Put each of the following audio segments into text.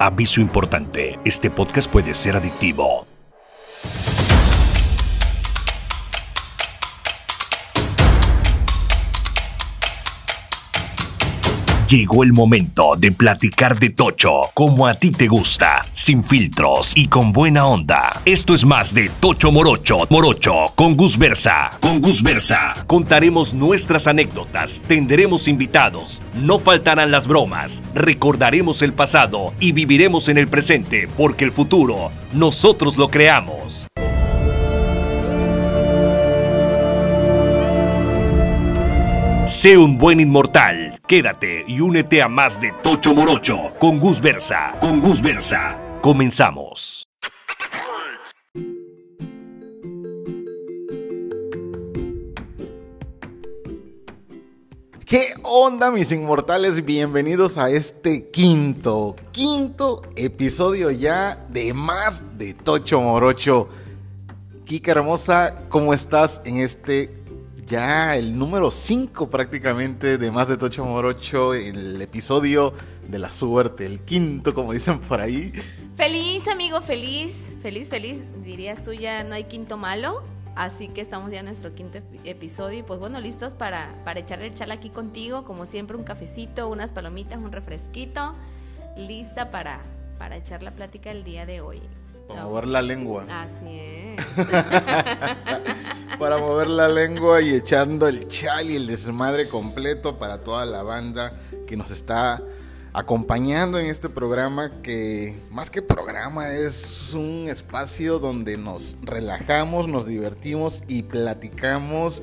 Aviso importante, este podcast puede ser adictivo. Llegó el momento de platicar de Tocho como a ti te gusta, sin filtros y con buena onda. Esto es más de Tocho Morocho, Morocho con Gus Versa. Con Gus Versa contaremos nuestras anécdotas, tendremos invitados, no faltarán las bromas, recordaremos el pasado y viviremos en el presente porque el futuro nosotros lo creamos. Sé un buen inmortal. Quédate y únete a más de Tocho Morocho con Gus Versa. Con Gus Versa. Comenzamos. ¿Qué onda mis inmortales? Bienvenidos a este quinto, quinto episodio ya de más de Tocho Morocho. Kika hermosa, ¿cómo estás en este ya el número 5 prácticamente de más de Tocho Morocho, el episodio de la suerte, el quinto como dicen por ahí. Feliz amigo, feliz, feliz, feliz. Dirías tú ya no hay quinto malo. Así que estamos ya en nuestro quinto episodio y pues bueno, listos para, para echar el chal aquí contigo. Como siempre, un cafecito, unas palomitas, un refresquito. Lista para, para echar la plática el día de hoy. Para mover la lengua. Así es. para mover la lengua y echando el chal y el desmadre completo para toda la banda que nos está acompañando en este programa que más que programa es un espacio donde nos relajamos, nos divertimos y platicamos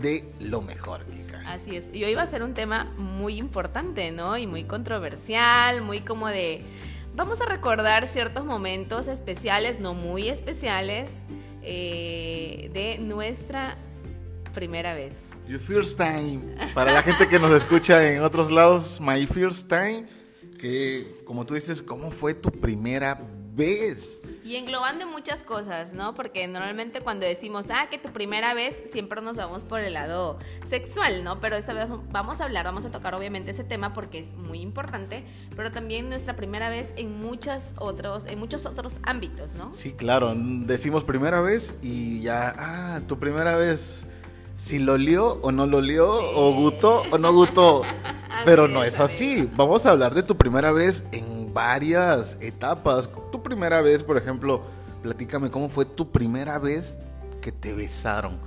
de lo mejor, Kika. Así es. Y hoy va a ser un tema muy importante, ¿no? Y muy controversial, muy como de... Vamos a recordar ciertos momentos especiales, no muy especiales, eh, de nuestra primera vez. Your first time. Para la gente que nos escucha en otros lados, my first time. Que, como tú dices, ¿cómo fue tu primera vez? Y englobando muchas cosas, ¿no? Porque normalmente cuando decimos, ah, que tu primera vez, siempre nos vamos por el lado sexual, ¿no? Pero esta vez vamos a hablar, vamos a tocar obviamente ese tema porque es muy importante, pero también nuestra primera vez en muchos otros, en muchos otros ámbitos, ¿no? Sí, claro. Decimos primera vez y ya, ah, tu primera vez si lo lió o no lo lió, o gustó o no gustó. Pero no es así. Vamos a hablar de tu primera vez en varias etapas. Tu primera vez, por ejemplo, platícame cómo fue tu primera vez que te besaron.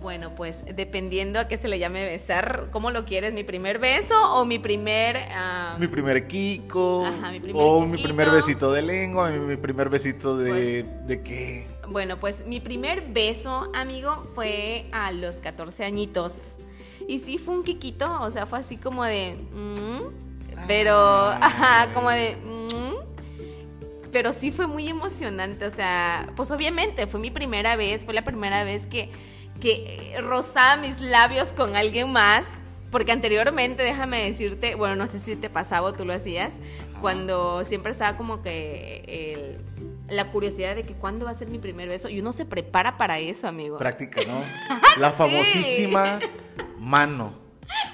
Bueno, pues dependiendo a qué se le llame besar, ¿cómo lo quieres? ¿Mi primer beso o mi primer... Uh... Mi primer kiko? Ajá, mi primer O mi primer besito de lengua, mi, primer besito de... Pues, ¿De qué? Bueno, pues mi primer beso, amigo, fue a los 14 añitos. Y sí fue un quiquito, o sea, fue así como de... Mm", pero, ajá, como de... Mm", pero sí fue muy emocionante, o sea, pues obviamente fue mi primera vez, fue la primera vez que, que rozaba mis labios con alguien más. Porque anteriormente, déjame decirte, bueno, no sé si te pasaba o tú lo hacías, cuando siempre estaba como que el la curiosidad de que cuándo va a ser mi primer beso y uno se prepara para eso, amigo. Práctica, ¿no? La famosísima mano.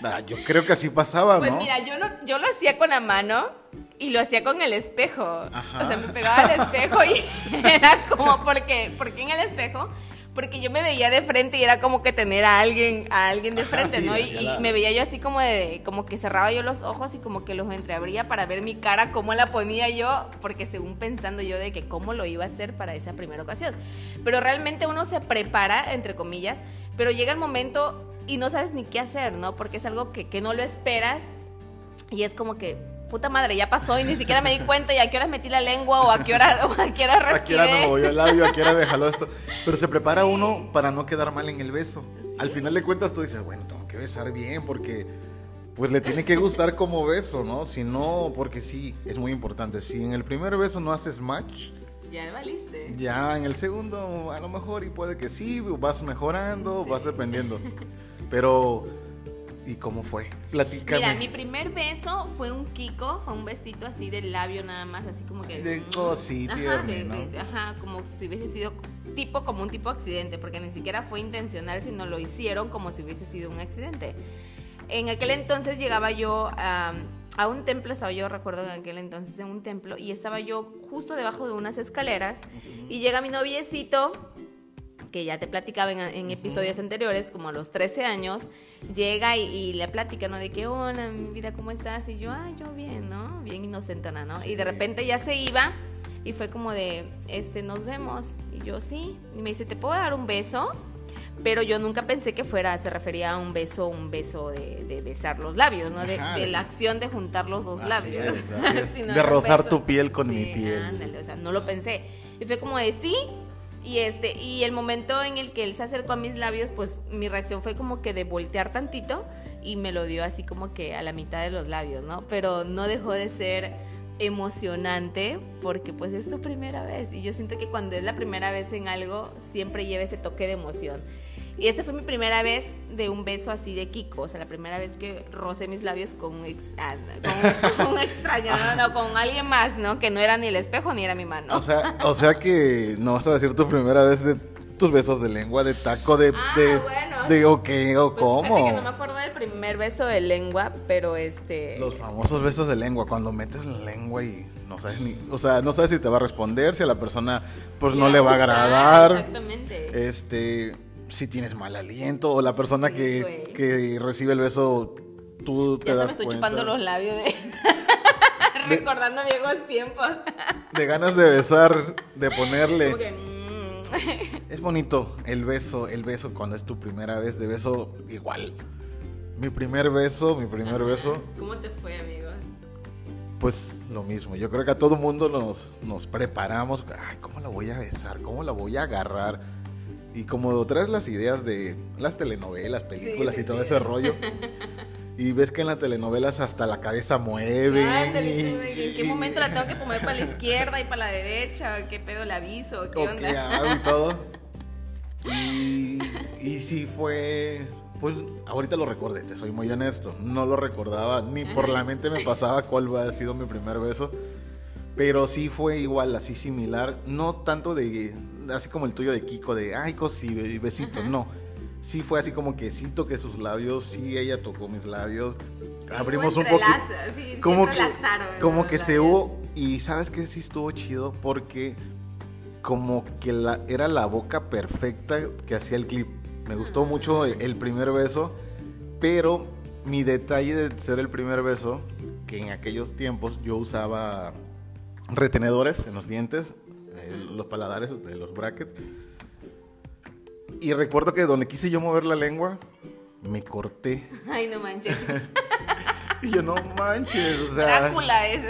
Ah, yo creo que así pasaba, pues ¿no? Pues mira, yo, no, yo lo hacía con la mano y lo hacía con el espejo. O sea, me pegaba al espejo y era como, porque, porque en el espejo porque yo me veía de frente y era como que tener a alguien, a alguien de frente, ¿no? Y, me veía yo así como de, como que cerraba yo los ojos y como que los entreabría para ver mi cara, cómo la ponía yo, porque según pensando yo de que cómo lo iba a hacer para esa primera ocasión. Pero realmente uno se prepara, entre comillas, pero llega el momento y no sabes ni qué hacer, ¿no? Porque es algo que, que no lo esperas y es como que puta madre, ya pasó y ni siquiera me di cuenta y a qué hora metí la lengua o a qué hora, o a qué hora respiré. A qué hora me movió el labio, a qué hora déjalo esto. Pero se prepara uno para no quedar mal en el beso. Al final de cuentas tú dices, bueno, tengo que besar bien porque pues le tiene que gustar como beso, ¿no? Si no, porque sí, es muy importante. Si en el primer beso no haces match, ya valiste. Ya en el segundo a lo mejor y puede que sí, vas mejorando, vas dependiendo. Pero ¿Y cómo fue? Platícame. Mira, mi primer beso fue un kiko, fue un besito así del labio nada más, así como que... De cosita, ajá, ajá, como si hubiese sido tipo, como un tipo accidente, porque ni siquiera fue intencional, sino lo hicieron como si hubiese sido un accidente. En aquel entonces llegaba yo a, a un templo, estaba yo, recuerdo en aquel entonces, en un templo, y estaba yo justo debajo de unas escaleras, y llega mi noviecito, que ya te platicaba en, episodios anteriores, como a los 13 años, llega y, le platica, ¿no? De que, hola, mi vida, ¿cómo estás? Y yo, ay, yo bien, ¿no? Bien inocentona, ¿no? Y de repente ya se iba y fue como de, este, nos vemos. Y yo, sí. Y me dice, ¿te puedo dar un beso? pero yo nunca pensé que fuera, se refería a un beso, un beso de, besar los labios, ¿no? De, la acción de juntar los dos labios. de rozar tu piel con mi piel. o sea, no lo pensé. Y fue como de sí. Y este, y el momento en el que él se acercó a mis labios, pues mi reacción fue como que de voltear tantito y me lo dio así como que a la mitad de los labios, ¿no? Pero no dejó de ser emocionante porque pues es tu primera vez y yo siento que cuando es la primera vez en algo siempre lleva ese toque de emoción. Y esta fue mi primera vez de un beso así de Kiko, o sea, la primera vez que rocé mis labios con un, ah, extraño, no, con alguien más, ¿no? Que no era ni el espejo ni era mi mano. O sea, o sea que no vas a decir tu primera vez de tus besos de lengua, de taco, de... Ah, de, bueno. De o qué, o pues cómo. no me acuerdo del primer beso de lengua, pero este... Los famosos besos de lengua, cuando metes la lengua y no sabes ni... O sea, no sabes si te va a responder, si a la persona pues no le va a agradar. Exactamente. Este si tienes mal aliento o la persona que, que, recibe el beso, tú te ya das me estoy chupando los labios de... recordando viejos tiempos. de ganas de besar, de ponerle. Mm. Es bonito el beso, el beso cuando es tu primera vez de beso igual. Mi primer beso, mi primer beso. ¿Cómo te fue, amigo? Pues lo mismo, yo creo que a todo mundo nos, nos preparamos, ay, ¿cómo la voy a besar? ¿Cómo la voy a agarrar? Y como traes las ideas de las telenovelas, películas y todo ese rollo. Y ves que en las telenovelas hasta la cabeza mueve. ¿En qué momento la tengo que poner para la izquierda y para la derecha? ¿Qué pedo le aviso? ¿Qué onda? y todo. Y, y sí fue. Pues ahorita lo recordé, te soy muy honesto. No lo recordaba, ni por la mente me pasaba cuál había sido mi primer beso. Pero sí fue igual, así similar. No tanto de, así como el tuyo de Kiko, de ay, y besitos, no. Sí fue así como que sí toqué sus labios, sí ella tocó mis labios. abrimos un poco. Sí, como que, como que se hubo. Y sabes que sí estuvo chido porque como que la, era la boca perfecta que hacía el clip. Me gustó mucho el, primer beso, pero mi detalle de ser el primer beso, que en aquellos tiempos yo usaba retenedores en los dientes, los paladares de los brackets. Y recuerdo que donde quise yo mover la lengua, me corté. Ay, no manches. y yo, no manches, o sea... Drácula es,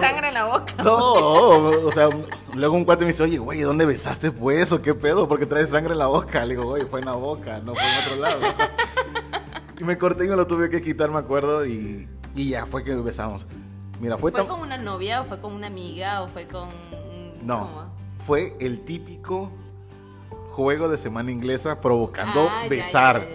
sangre en la boca. No, o sea, luego un cuate me dice, oye, güey, ¿dónde besaste pues o qué pedo? Porque traes sangre en la boca. Le digo, güey, fue en la boca, no fue en otro lado. y me corté y me lo tuve que quitar, me acuerdo, y, y ya fue que besamos. Mira, fue, ¿Fue con una novia o fue con una amiga o fue con no, fue el típico juego de semana inglesa provocando ah, besar.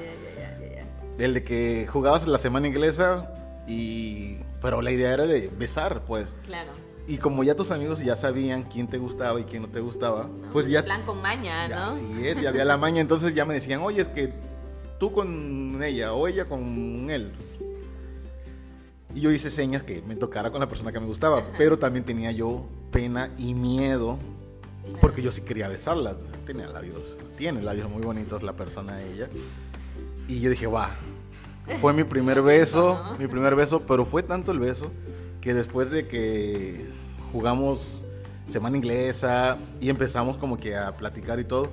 el de que jugabas la semana inglesa y... Pero la idea era de besar, pues. Claro. Y como ya tus amigos ya sabían quién te gustaba y quién no te gustaba, pues ya... Plan con maña, ¿no? Así es, ya había la maña, entonces ya me decían, oye, es que tú con ella o ella con él. Y yo hice señas que me tocara con la persona que me gustaba, pero también tenía yo pena y miedo porque yo sí quería besarlas. Tenía labios, tiene labios muy bonitos la persona de ella. Y yo dije, va, fue mi primer beso, mi primer beso, pero fue tanto el beso que después de que jugamos semana inglesa y empezamos como que a platicar y todo,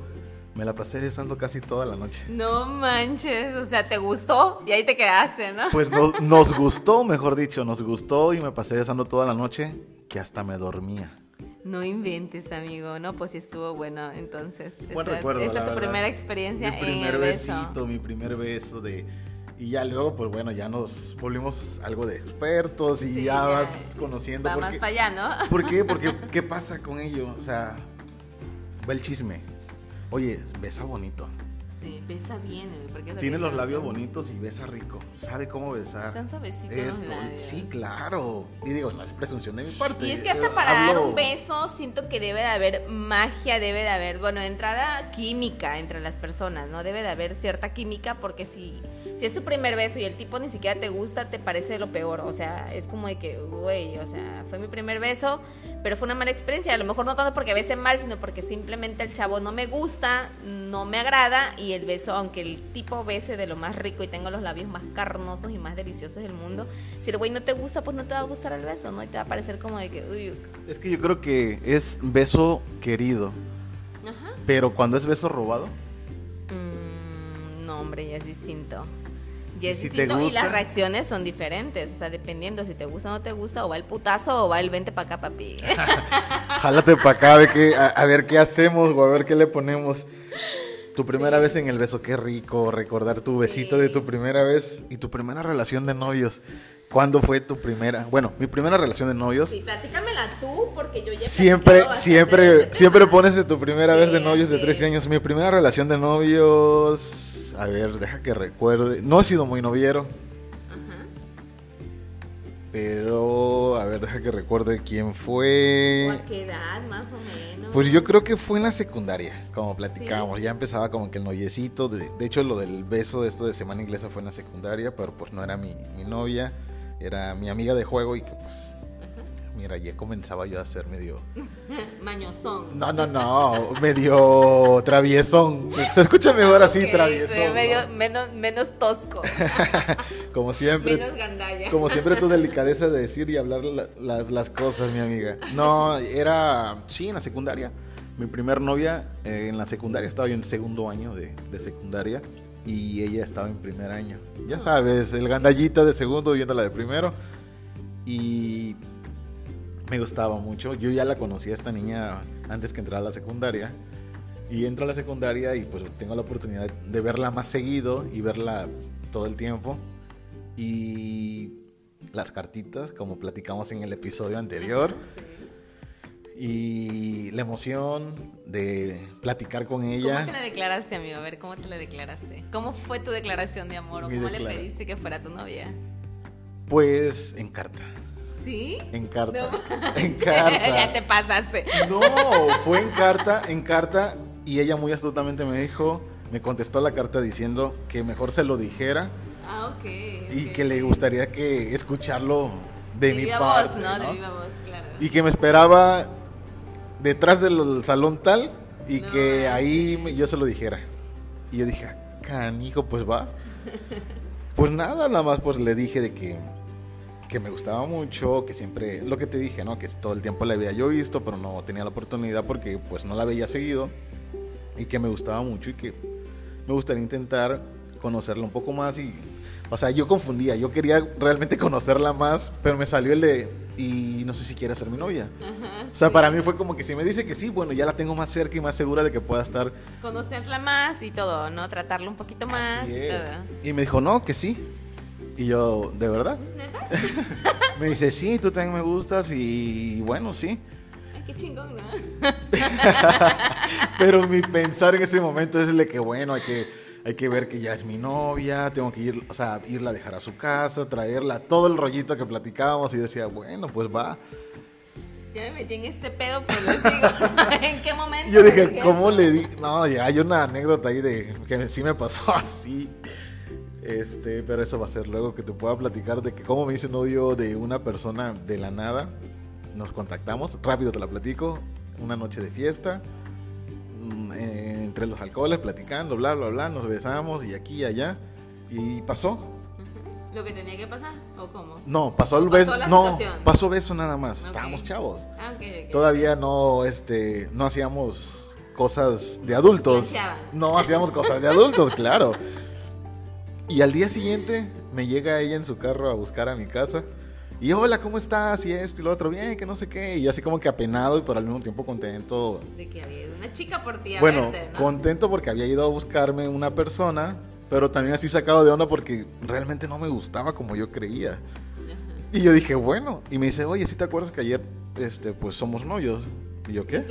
me la pasé besando casi toda la noche. No manches, o sea, ¿te gustó? Y ahí te quedaste, ¿no? Pues nos gustó, mejor dicho, nos gustó y me pasé besando toda la noche que hasta me dormía. No inventes, amigo. No, pues sí estuvo bueno. Entonces, Buen esa, recuerdo, esa tu primera experiencia mi primer en el besito, mi primer beso de y ya luego, pues bueno, ya nos volvimos algo de expertos y ya, vas conociendo. Va más para allá, ¿no? ¿Por qué? Porque, ¿qué pasa con ello? O sea, va el chisme. Oye, besa bonito. Sí, besa bien, porque Tiene los labios bonitos y besa rico. Sabe cómo besar. Están suavecitos los labios. Sí, claro. Y digo, no es presunción de mi parte. Y es que hasta para dar un beso siento que debe de haber magia, debe de haber, bueno, entrada química entre las personas, ¿no? Debe de haber cierta química porque si, si es tu primer beso y el tipo ni siquiera te gusta, te parece lo peor. O sea, es como de que, güey, o sea, fue mi primer beso, pero fue una mala experiencia. A lo mejor no tanto porque bese mal, sino porque simplemente el chavo no me gusta, no me agrada y el beso, aunque el tipo bese de lo más rico y tengo los labios más carnosos y más deliciosos del mundo, si el güey no te gusta, pues no te va a gustar el beso, ¿no? Y te va a parecer como de que, uy. Es que yo creo que es beso querido. Ajá. Pero cuando es beso robado. Mm, no, hombre, ya es distinto. Y es distinto y las reacciones son diferentes. O sea, dependiendo si te gusta o no te gusta, o va el putazo o va el vente para acá, papi. Jálate para acá, a ver, qué, a, ver qué hacemos o a ver qué le ponemos. Tu primera vez en el beso, qué rico recordar tu besito de tu primera vez y tu primera relación de novios. ¿Cuándo fue tu primera? Bueno, mi primera relación de novios. Sí, platícamela tú, porque yo ya. Siempre, siempre, siempre pones de tu primera vez de novios de 13 años. Mi primera relación de novios. A ver, deja que recuerde. No he sido muy noviero. Ajá. Pero, a ver, deja que recuerde quién fue. ¿O a qué edad, más o menos? Pues yo creo que fue en la secundaria, como platicábamos. Ya empezaba como que el noviecito. De, de, hecho, lo del beso de esto de semana inglesa fue en la secundaria, pero pues no era mi, mi novia era mi amiga de juego y que pues mira, ya comenzaba yo a ser medio... Mañosón. No, no, no, medio traviesón. Se escucha mejor así, traviesón. medio, menos, menos tosco. como siempre. Menos gandalla. Como siempre tu delicadeza de decir y hablar las cosas, mi amiga. No, era, sí, en la secundaria. Mi primer novia eh, en la secundaria, estaba yo en segundo año de, de secundaria y ella estaba en primer año. Ya sabes, el gandallita de segundo viendo la de primero. Y me gustaba mucho. Yo ya la conocía esta niña antes que entrara a la secundaria. Y entro a la secundaria y pues tengo la oportunidad de verla más seguido y verla todo el tiempo. Y las cartitas, como platicamos en el episodio anterior y la emoción de platicar con ella. ¿Cómo te la declaraste, amigo? A ver, ¿cómo te la declaraste? ¿Cómo fue tu declaración de amor o cómo le pediste que fuera tu novia? Pues en carta. ¿Sí? En carta. En carta. ya te pasaste. No, fue en carta, en carta y ella muy astutamente me dijo, me contestó la carta diciendo que mejor se lo dijera. Ah, ok. Y que le gustaría que escucharlo de, mi parte. Voz, ¿no? De viva voz, claro. Y que me esperaba detrás del salón tal y que ahí yo se lo dijera. Y yo dije, ah, canijo, pues va. pues nada, nada más pues le dije de que, que me gustaba mucho, que siempre, lo que te dije, ¿no? Que todo el tiempo la había yo visto, pero no tenía la oportunidad porque pues no la veía seguido. Y que me gustaba mucho y que me gustaría intentar conocerla un poco más y... O sea, yo confundía, yo quería realmente conocerla más, pero me salió el de y no sé si quiere ser mi novia. o sea, para mí fue como que si me dice que sí, bueno, ya la tengo más cerca y más segura de que pueda estar. Conocerla más y todo, ¿no? Tratarla un poquito más. y, me dijo, no, que sí. Y yo, ¿de verdad? ¿Es neta? me dice, sí, tú también me gustas y bueno, sí. Ay, qué chingón, ¿no? Pero mi pensar en ese momento es el de que, bueno, hay que hay que ver que ya es mi novia, tengo que ir, o sea, irla a dejar a su casa, traerla, todo el rollito que platicábamos y decía, bueno, pues va. Ya me metí en este pedo, pues les digo, ¿en qué momento? Yo dije, ¿cómo le di? No, ya hay una anécdota ahí de que sí me pasó así. Este, pero eso va a ser luego que te pueda platicar de que cómo me hice novio de una persona de la nada. Nos contactamos, rápido te la platico, una noche de fiesta eh, entre los alcoholes, platicando, bla, bla, bla, nos besamos y aquí y allá. Y pasó. ¿Lo que tenía que pasar? ¿O cómo? No, pasó el beso. No, pasó beso nada más. Estábamos chavos. Ah, Todavía no, este, no hacíamos cosas de adultos. No hacíamos cosas de adultos, claro. Y al día siguiente me llega ella en su carro a buscar a mi casa. Y hola, ¿cómo estás? Y esto y lo otro, bien, que no sé qué. Y así como que apenado y por al mismo tiempo contento. De que había ido una chica por ti Bueno, contento porque había ido a buscarme una persona, pero también así sacado de onda porque realmente no me gustaba como yo creía. Y yo dije, bueno. Y me dice, oye, ¿sí te acuerdas que ayer, este, pues somos novios? Y yo, ¿qué?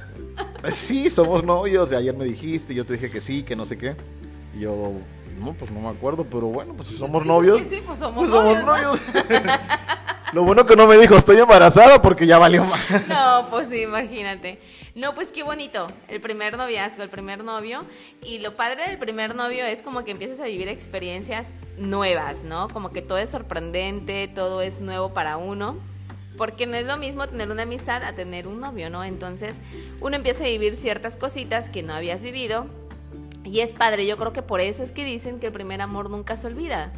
sí, somos novios. Y ayer me dijiste, y yo te dije que sí, que no sé qué. Y yo, no, pues no me acuerdo, pero bueno, pues somos novios. Sí, pues somos pues novios. Lo bueno que no me dijo, estoy embarazada porque ya valió más. No, pues sí, imagínate. No, pues qué bonito, el primer noviazgo, el primer novio. Y lo padre del primer novio es como que empiezas a vivir experiencias nuevas, ¿no? Como que todo es sorprendente, todo es nuevo para uno. Porque no es lo mismo tener una amistad a tener un novio, ¿no? Entonces uno empieza a vivir ciertas cositas que no habías vivido. Y es padre, yo creo que por eso es que dicen que el primer amor nunca se olvida.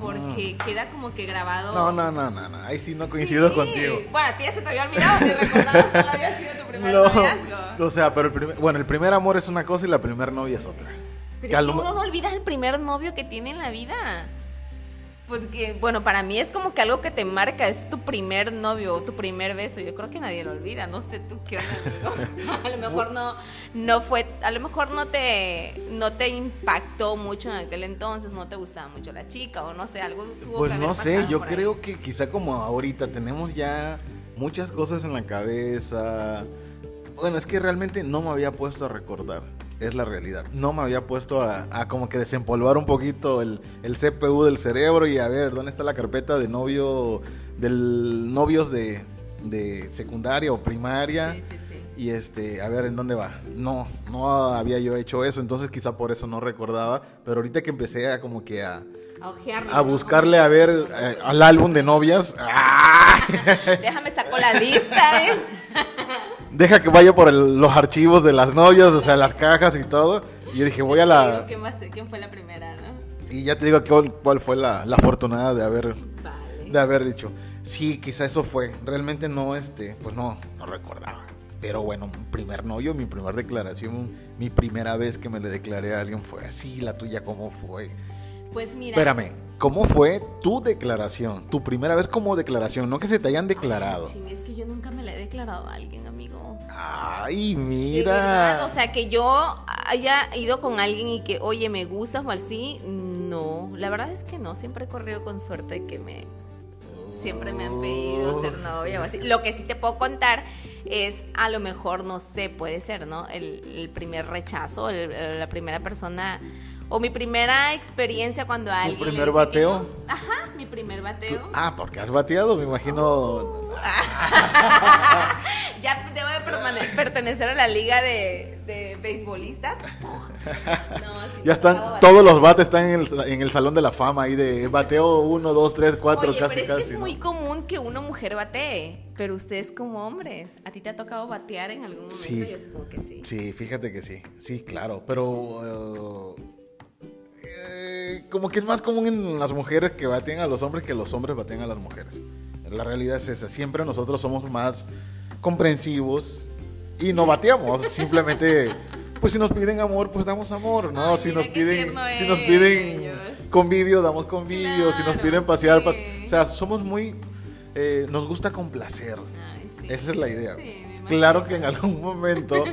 Porque queda como que grabado. No, no, no, no, no. ahí sí no coincido Sí. contigo. Bueno, a ti ya se te había olvidado, te recordabas cuál había sido tu primer No, noviazgo. o sea, pero el primer, bueno, el primer amor es una cosa y la primer novia es otra. Pero Que uno no olvida el primer novio que tiene en la vida. Porque, bueno, para mí es como que algo que te marca, es tu primer novio o tu primer beso. Yo creo que nadie lo olvida. No sé tú qué onda, amigo. a lo mejor no, no fue, a lo mejor no te, no te impactó mucho en aquel entonces, no te gustaba mucho la chica o no sé, algo tuvo Pues que haber no sé, yo ahí. creo que quizá como ahorita tenemos ya muchas cosas en la cabeza. Bueno, es que realmente no me había puesto a recordar, es la realidad. No me había puesto a, a como que desempolvar un poquito el, el CPU del cerebro y a ver dónde está la carpeta de novio, del novios de, de secundaria o primaria. Sí, sí, sí. Y este, a ver en dónde va. No, no había yo hecho eso, entonces quizá por eso no recordaba. Pero ahorita que empecé a como que a, A ojearlo, a ¿no? buscarle a ver eh, al álbum de novias. ¡ah! Déjame saco la lista. Deja que vaya por el- los archivos de las novias, o sea, las cajas y todo. Y yo dije, voy a la... digo ¿Quién, va a ser- quién fue la primera, no? Y ya te digo cuál, cuál fue la, la afortunada de haber, Vale. de haber dicho. Sí, quizá eso fue. Realmente no, este, pues no, no recordaba. Pero bueno, mi primer novio, mi primera declaración, mi primera vez que me le declaré a alguien fue así. La tuya, ¿cómo fue? Pues mira. Espérame, ¿cómo fue tu declaración? Tu primera vez como declaración, no que se te hayan declarado. Ching, es que yo nunca me la he declarado a alguien, Ay, De mira. verdad, o sea, que yo haya ido con alguien y que, oye, me gustas o así, no. La verdad es que no, siempre he corrido con suerte de que me. Siempre me han pedido ser novia o así. Lo que sí te puedo contar es, a lo mejor, no sé, puede ser, ¿no? El, el primer rechazo, el- la primera persona. O mi primera experiencia cuando alguien. le primer bateo? Ajá, mi primer bateo. Ah, porque has bateado, me imagino. ya debo de pertenecer a la liga de, de beisbolistas. No, me Ya están, todos los bates están en el, en el salón de la fama ahí de bateo 1, 2, 3, 4, Oye, casi, pero es casi. que es ¿no? muy común que una mujer batee, pero ustedes como hombres, ¿a ti te ha tocado batear en algún momento? Sí. Yo supongo que sí. Sí, fíjate que sí, sí, claro, pero eh, eh, como que es más común en las mujeres que baten a los hombres que los hombres baten a las mujeres. La realidad es esa, siempre nosotros somos más comprensivos y no bateamos, simplemente pues si nos piden amor, pues damos amor, ¿no? Ay, si nos piden si nos piden ellos. convivio, damos convivio, si nos Claro, piden pasear, pas- sí. o sea, somos muy eh, nos gusta complacer. Ay, sí. Esa es la idea. Sí, claro que en algún momento,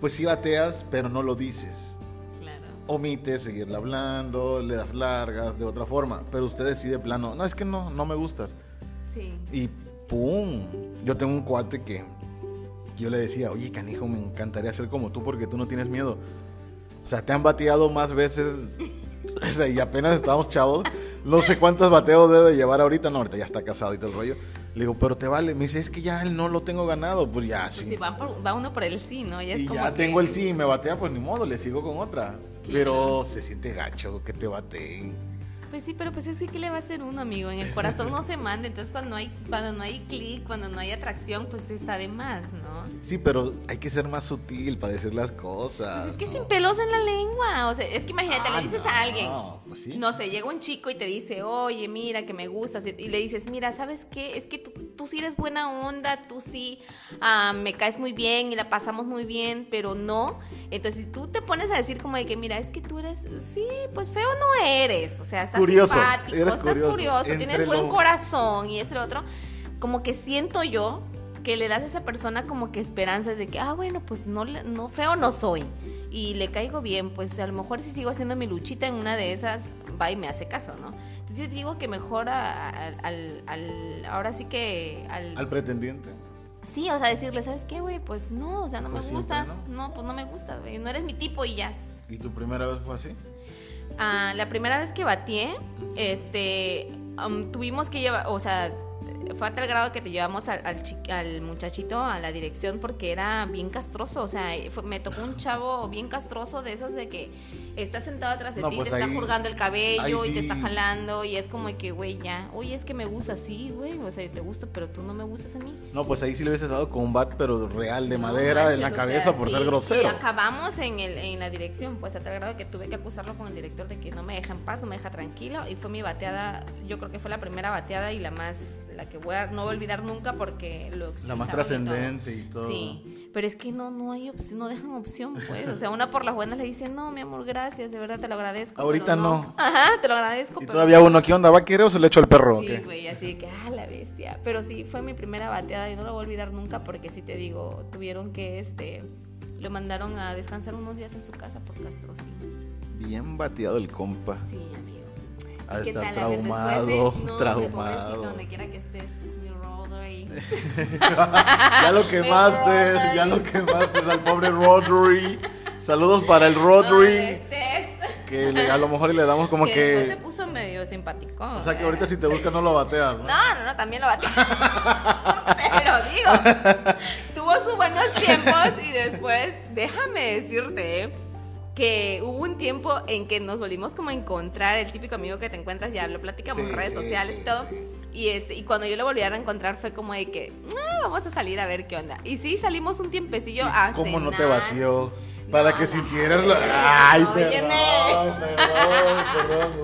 pues sí bateas, pero no lo dices. Claro. Omites seguirle hablando, le das largas de otra forma. Pero usted decide plano, no, es que no, no me gustas. Sí. Y ¡pum! Yo tengo un cuate que yo le decía, oye, canijo, me encantaría ser como tú porque tú no tienes miedo. O sea, te han bateado más veces. O sea, y apenas estábamos chavos. No sé cuántos bateos debe llevar ahorita. No, ahorita ya está casado y todo el rollo. Le digo, pero te vale. Me dice, es que ya él no lo tengo ganado. Pues ya, Pues sí. si va, por- va uno por el sí, ¿no? Ya es Y como ya que- tengo el sí y me batea, pues ni modo, le sigo con otra. Pero se siente gacho que te bateen. Pues sí, pero pues es que ¿qué le va a hacer uno, amigo? En el corazón no se manda, entonces cuando no hay, cuando no hay clic, cuando no hay atracción, pues está de más, ¿no? Sí, pero hay que ser más sutil para decir las cosas. Pues es que ¿no? sin pelos en la lengua, o sea, es que imagínate, Ah, le dices no, a alguien, pues sí. no sé, llega un chico y te dice, oye, mira, que me gustas, y y le dices, mira, ¿sabes qué? Es que tú, tú sí eres buena onda, tú sí ah, me caes muy bien y la pasamos muy bien, pero no. Entonces, si tú te pones a decir como de que, mira, es que tú eres, sí, pues feo no eres, o sea, estás Curioso, simpático, eres estás curioso. tienes buen lo- corazón y eso y lo otro, como que siento yo que le das a esa persona como que esperanzas de que, ah, bueno, pues no, no feo no soy y le caigo bien, pues a lo mejor si sigo haciendo mi luchita en una de esas, va y me hace caso, ¿no? Entonces yo digo que mejor a- al, al- al- ahora sí que al, Al pretendiente. sí, o sea, decirle, ¿sabes qué, güey? Pues no, o sea, no Pues me siempre, gustas, ¿no? ¿no? pues no me gustas, güey, no eres mi tipo y ya. ¿Y tu primera vez fue así? Ah, la primera vez que batié, este, am, tuvimos que llevar, o sea, fue a tal grado que te llevamos al, al, al muchachito a la dirección porque era bien castroso. O sea, fue- me tocó un chavo bien castroso de esos de que está sentado atrás de No, ti, pues te está jurgando el cabello y te está jalando. Y es como que, güey, ya. Oye, es que me gusta así, güey. O sea, te gusto, pero tú no me gustas a mí. No, pues ahí sí le hubiese dado con un bat, pero real, de No madera, manches, en la o cabeza sea, por sí. ser Y grosero. acabamos en, el, en la dirección, pues a tal grado que tuve que acusarlo con el director de que no me deja en paz, no me deja tranquilo. Y fue mi bateada, yo creo que fue la primera bateada y la más, la que voy a, no voy a olvidar nunca porque lo La más trascendente y todo. Sí, pero es que no, no hay opción, no dejan opción, pues. O sea, una por las buenas le dice, no, mi amor, gracias, de verdad te lo agradezco. Ahorita no. Ajá, te lo agradezco. Y pero todavía uno, ¿qué onda? ¿Va a querer o se le echo el perro? Sí, güey, así de que, ah, la bestia. Pero sí, fue mi primera bateada y no lo voy a olvidar nunca porque sí te digo, tuvieron que, este, lo mandaron a descansar unos días en su casa por castrocito. Bien bateado el compa. Sí, ¿Qué estar tal? A traumado, no, hombre, traumado. donde quiera que estés, mi Rodri. ya lo quemaste, ya lo quemaste al pobre Rodri. Saludos para el Rodri. Que le- a lo mejor le damos como que, después se que. puso medio simpático. O sea que ahorita si te busca no lo bateas, ¿no? No, no, no, también lo batió. Pero digo, tuvo sus buenos tiempos y después, déjame decirte ¿eh? Que hubo un tiempo en que nos volvimos como a encontrar, el típico amigo que te encuentras, ya lo platicamos Sí, en redes sí, sociales y todo. Y, este, y cuando yo lo volví a reencontrar fue como de que, "Ah, vamos a salir a ver qué onda. Y sí, salimos un tiempecillo a ¿Cómo no te batió? Para No, que no. sintieras la. Ay, perdón, perdón,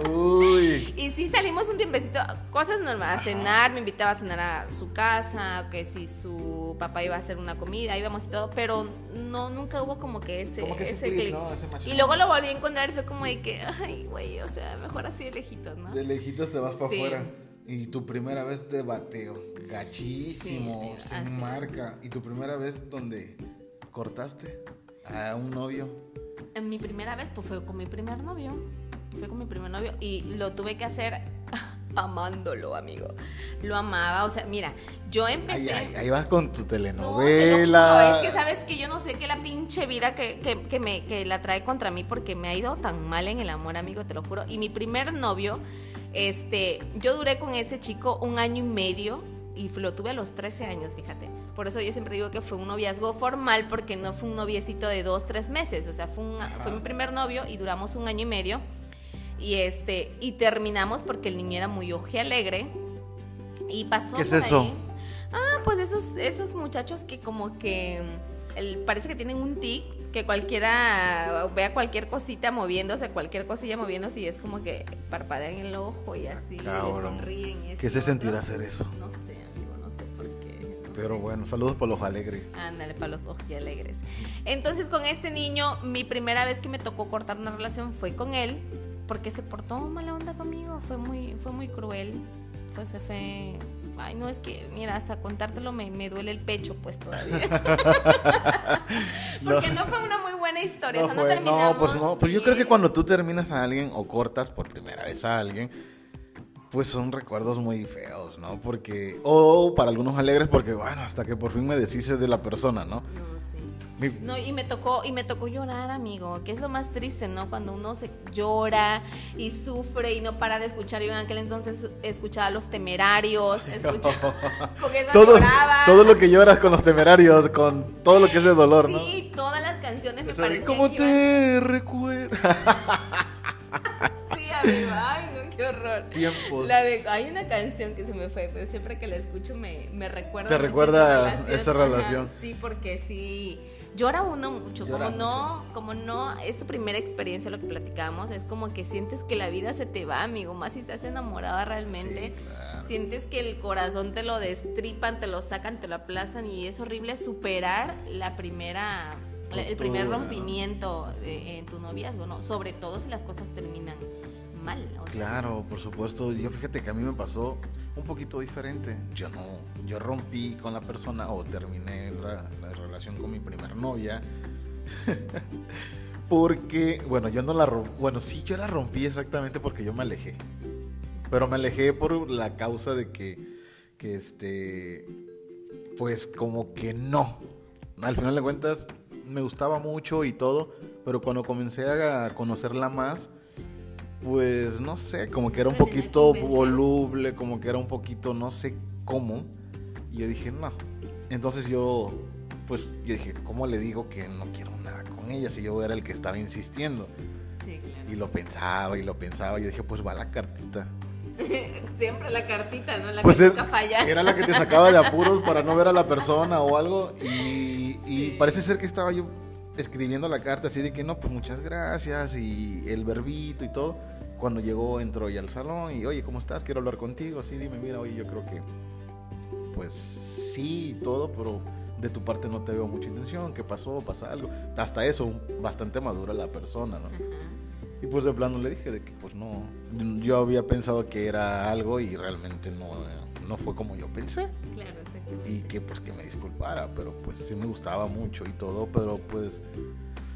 perdón. Uy. Y sí salimos un tiempecito, cosas normales, a cenar, me invitaba a cenar a su casa, que si su papá iba a hacer una comida, íbamos y todo, pero no, nunca hubo como que ese, Como que ese ese click, click. ¿no? Ese match. Y luego lo volví a encontrar y fue como de que, ay, güey, o sea, mejor así de lejitos, ¿no? De lejitos te vas para Sí. afuera. Y tu primera vez de bateo. Gachísimo, Sí, sin así. marca. Y tu primera vez donde cortaste a un novio. En mi primera vez, pues fue con mi primer novio. Fue con mi primer novio y lo tuve que hacer amándolo, amigo. Lo amaba, o sea, mira, yo empecé... ahí- ahí vas con tu No, telenovela. juro, es que sabes que yo no sé qué la pinche vida que, que, que me, que la trae contra mí porque me ha ido tan mal en el amor, amigo, te lo juro. Y mi primer novio, este, yo duré con ese chico un año y medio y lo tuve a los 13 años, fíjate. Por eso yo siempre digo que fue un noviazgo formal porque no fue un noviecito de dos, tres meses. O sea, fue, un- fue mi primer novio y duramos un año y medio. Y este, y terminamos porque el niño era muy alegre Y pasó. ¿Qué es por eso? ahí. Ah, pues esos, esos muchachos que como que mm, el- parece que tienen un tic, que cualquiera vea cualquier cosita moviéndose, cualquier cosilla moviéndose y es como que parpadean el ojo y así, le sonríen. y esto ¿Qué se sentirá hacer eso? No sé, Pero bueno, saludos por los alegres. Ándale, para los ojos alegres. Entonces, con este niño, mi primera vez que me tocó cortar una relación fue con él, porque se portó mala onda conmigo, fue muy, fue muy cruel. Fue, se fue. Ay, no, es que, mira, hasta contártelo me, me duele el pecho, pues todavía. porque no fue una muy buena historia, No, o sea, no fue- no, pues no. Pues yo creo que cuando tú terminas a alguien o cortas por primera vez a alguien, pues son recuerdos muy feos, ¿no? Porque, o para algunos alegres, porque bueno, hasta que por fin me deshice de la persona, ¿no? No, sí. Mi- No, y me tocó, y me tocó llorar, amigo, que es lo más triste, ¿no? Cuando uno se llora y sufre y no para de escuchar. Yo en aquel entonces escuchaba a los temerarios, escuchaba, todo, lloraba. todo lo que lloras con los temerarios, con todo lo que es de dolor, ¿no? Sí, todas las canciones me O sea, parecían ¿Cómo que iban- te recuerdo? Sí, amigo, ay, qué horror. Tiempos. La de, hay una canción que se me fue, pero siempre que la escucho me, me recuerda. Te mucho recuerda esa esa Ajá, relación. sí, porque sí. Llora uno mucho, Llora como no, como no, es tu primera experiencia lo que platicamos, es como que sientes que la vida se te va, amigo, más si estás enamorada realmente. Sí, claro. Sientes que el corazón te lo destripan, te lo sacan, te lo aplastan y es horrible superar la primera, el primer rompimiento en tu noviazgo, ¿no? Sobre todo si las cosas terminan mal. o sea, Claro, por supuesto. Yo fíjate que a mí me pasó un poquito diferente. Yo no, yo rompí con la persona o terminé la, la relación con mi primer novia. porque, bueno, yo no la rompí. Bueno, sí, yo la rompí exactamente porque yo me alejé. Pero me alejé por la causa de que, que este, pues como que no. Al final de cuentas, me gustaba mucho y todo, pero cuando comencé a conocerla más, pues no sé, como que era un poquito voluble, como que era un poquito, no sé cómo. Y yo dije, no. Entonces yo, pues yo dije, ¿cómo le digo que no quiero nada con ella si yo era el que estaba insistiendo? Sí, claro. Y lo pensaba y lo pensaba. Y yo dije, pues va la cartita. Siempre la cartita, ¿no? La Pues es- falla. era la que te sacaba de apuros para no ver a la persona o algo. Y, y parece ser que estaba yo escribiendo la carta así de que no, pues muchas gracias y el verbito y todo. Cuando llegó, entró ya al salón y, oye, ¿cómo estás? Quiero hablar contigo. Así, dime, mira, oye, yo creo que, pues sí todo, pero de tu parte no te veo mucha intención. ¿Qué pasó? ¿Pasa algo? Hasta eso, bastante madura la persona, ¿no? Y pues de plano le dije de que pues no, yo había pensado que era algo y realmente no, no fue como yo pensé. Claro, exactamente. Y que pues que me disculpara, pero pues sí me gustaba mucho y todo, pero pues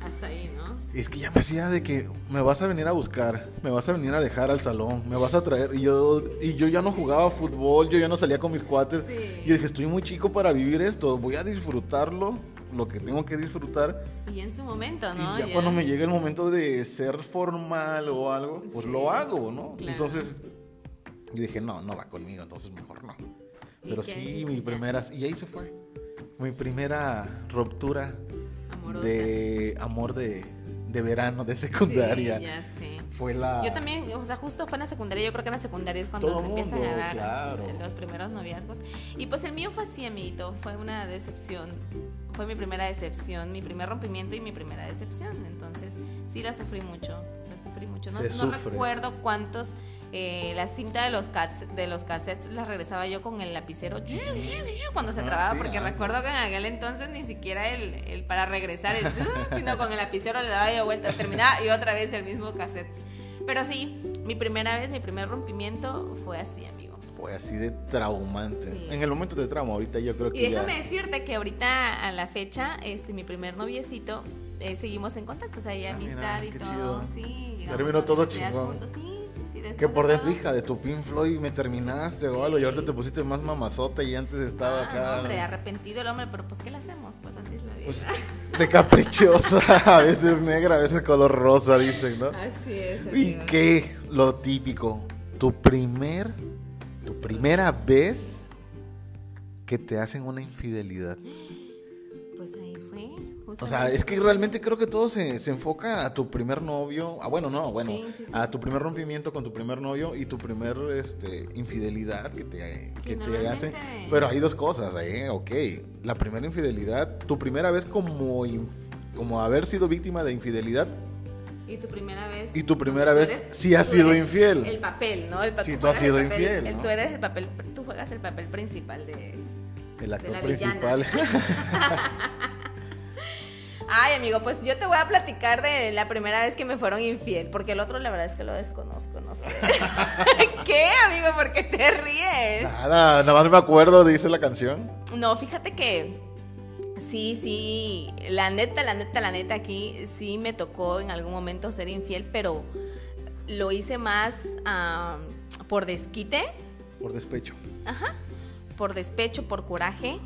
Hasta ahí, ¿no? es que ya me hacía de que me vas a venir a buscar, me vas a venir a dejar al salón, me vas a traer y yo y yo ya no jugaba fútbol, yo ya no salía con mis cuates. Sí. Y dije, estoy muy chico para vivir esto, voy a disfrutarlo, lo que tengo que disfrutar. Y en su momento, ¿no? Y ya, cuando me llegue el momento de ser formal o algo, pues Sí, lo hago, ¿no? claro. Entonces, yo dije, no, no va conmigo, entonces mejor no. ¿Y Pero sí, dijiste? mi primera, y ahí se fue. Mi primera ruptura Amorosa. de amor de, de verano, de secundaria. Sí, ya sé. Fue la... Yo también, o sea, justo fue en la secundaria, yo creo que en la secundaria es cuando Todo se empiezan a dar claro. los primeros noviazgos. Y pues el mío fue así, amiguito, fue una decepción, fue mi primera decepción, mi primer rompimiento y mi primera decepción. Entonces, sí la sufrí mucho, la sufrí mucho. No, Se no sufre. recuerdo cuántos, eh, la cinta de los, cats, de los cassettes la regresaba yo con el lapicero cuando se Ah, trababa, sí, porque ah. recuerdo que en aquel entonces ni siquiera el, el para regresar, el sino con el lapicero le daba yo vuelta, terminaba y otra vez el mismo cassette. Pero sí, mi primera vez, mi primer rompimiento fue así, amigo. Fue así de traumante. Sí. En el momento de trauma, ahorita yo creo que Y déjame ya... decirte que ahorita a la fecha, este, mi primer noviecito, eh, seguimos en contacto, o sea, hay Ah, mira, amistad y qué todo. chido. Sí, Terminó todo chingón. juntos, sí. Después Que por de dentro, todo. hija, de tu Pink Floyd me terminaste o algo y ahorita te pusiste más mamazota y antes estaba Ah, acá... no, hombre, arrepentido el hombre, pero pues ¿qué le hacemos? Pues así es la vida. Pues, de caprichosa, a veces negra, a veces color rosa, dicen, ¿no? así es. ¿Y amigo. qué? Lo típico, tu primer, tu primera vez que te hacen una infidelidad. O sea, es que realmente creo que todo se, se enfoca a tu primer novio, ah, bueno, no, bueno, Sí, sí, sí. a tu primer rompimiento con tu primer novio y tu primer este, infidelidad que te, que te hacen. Pero hay dos cosas, ¿eh? Ok, la primera infidelidad, tu primera vez como, como haber sido víctima de infidelidad Y tu primera vez. Y tu primera vez sí has sido eres infiel. El papel, ¿no? El pa- Sí, tú has sido el papel- infiel, el- ¿no? Tú eres el papel, tú juegas el papel principal de. el de actor la principal. Ay, amigo, pues yo te voy a platicar de la primera vez que me fueron infiel, porque el otro la verdad es que lo desconozco, no sé. ¿Qué, amigo? ¿Por qué te ríes? nada, nada más me acuerdo, dice la canción. No, fíjate que sí, sí, la neta, la neta, la neta, aquí sí me tocó en algún momento ser infiel, pero lo hice más por desquite, Por despecho. ajá, por despecho, por coraje,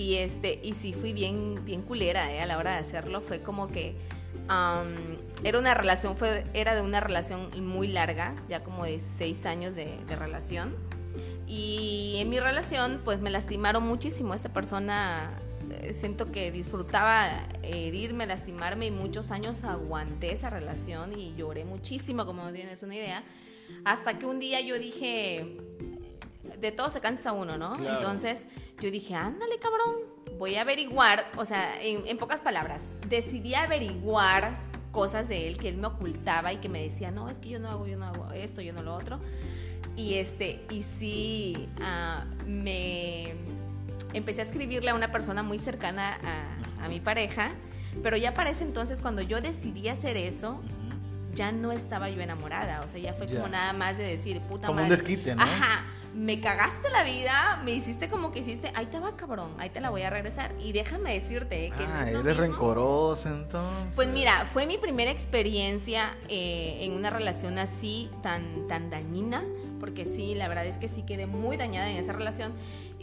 y este, y sí fui bien, bien culera eh, a la hora de hacerlo, fue como que era una relación, fue, era de una relación muy larga, ya como de seis años de, de relación. Y en mi relación, pues me lastimaron muchísimo. Esta persona eh, siento que disfrutaba herirme, lastimarme y muchos años aguanté esa relación y lloré muchísimo, como no tienes una idea. Hasta que un día yo dije, de todo se cansa uno, ¿no? Claro. Entonces yo dije, ándale cabrón, voy a averiguar, o sea, en, en pocas palabras, decidí averiguar cosas de él que él me ocultaba y que me decía, no, es que yo no hago, yo no hago esto, yo no lo otro. Y este, y sí, ah, me empecé a escribirle a una persona muy cercana a, a mi pareja, pero ya para ese entonces cuando yo decidí hacer eso, ya no estaba yo enamorada, o sea, ya fue como nada más de decir, puta Como un madre. desquite, ¿no? Ajá, me cagaste la vida, me hiciste como que hiciste, ahí te va cabrón, ahí te la voy a regresar. Y déjame decirte eh, que no Ah, es lo eres mismo. rencorosa entonces. Pues mira, fue mi primera experiencia eh, en una relación así tan, tan dañina, porque sí, la verdad es que sí quedé muy dañada en esa relación,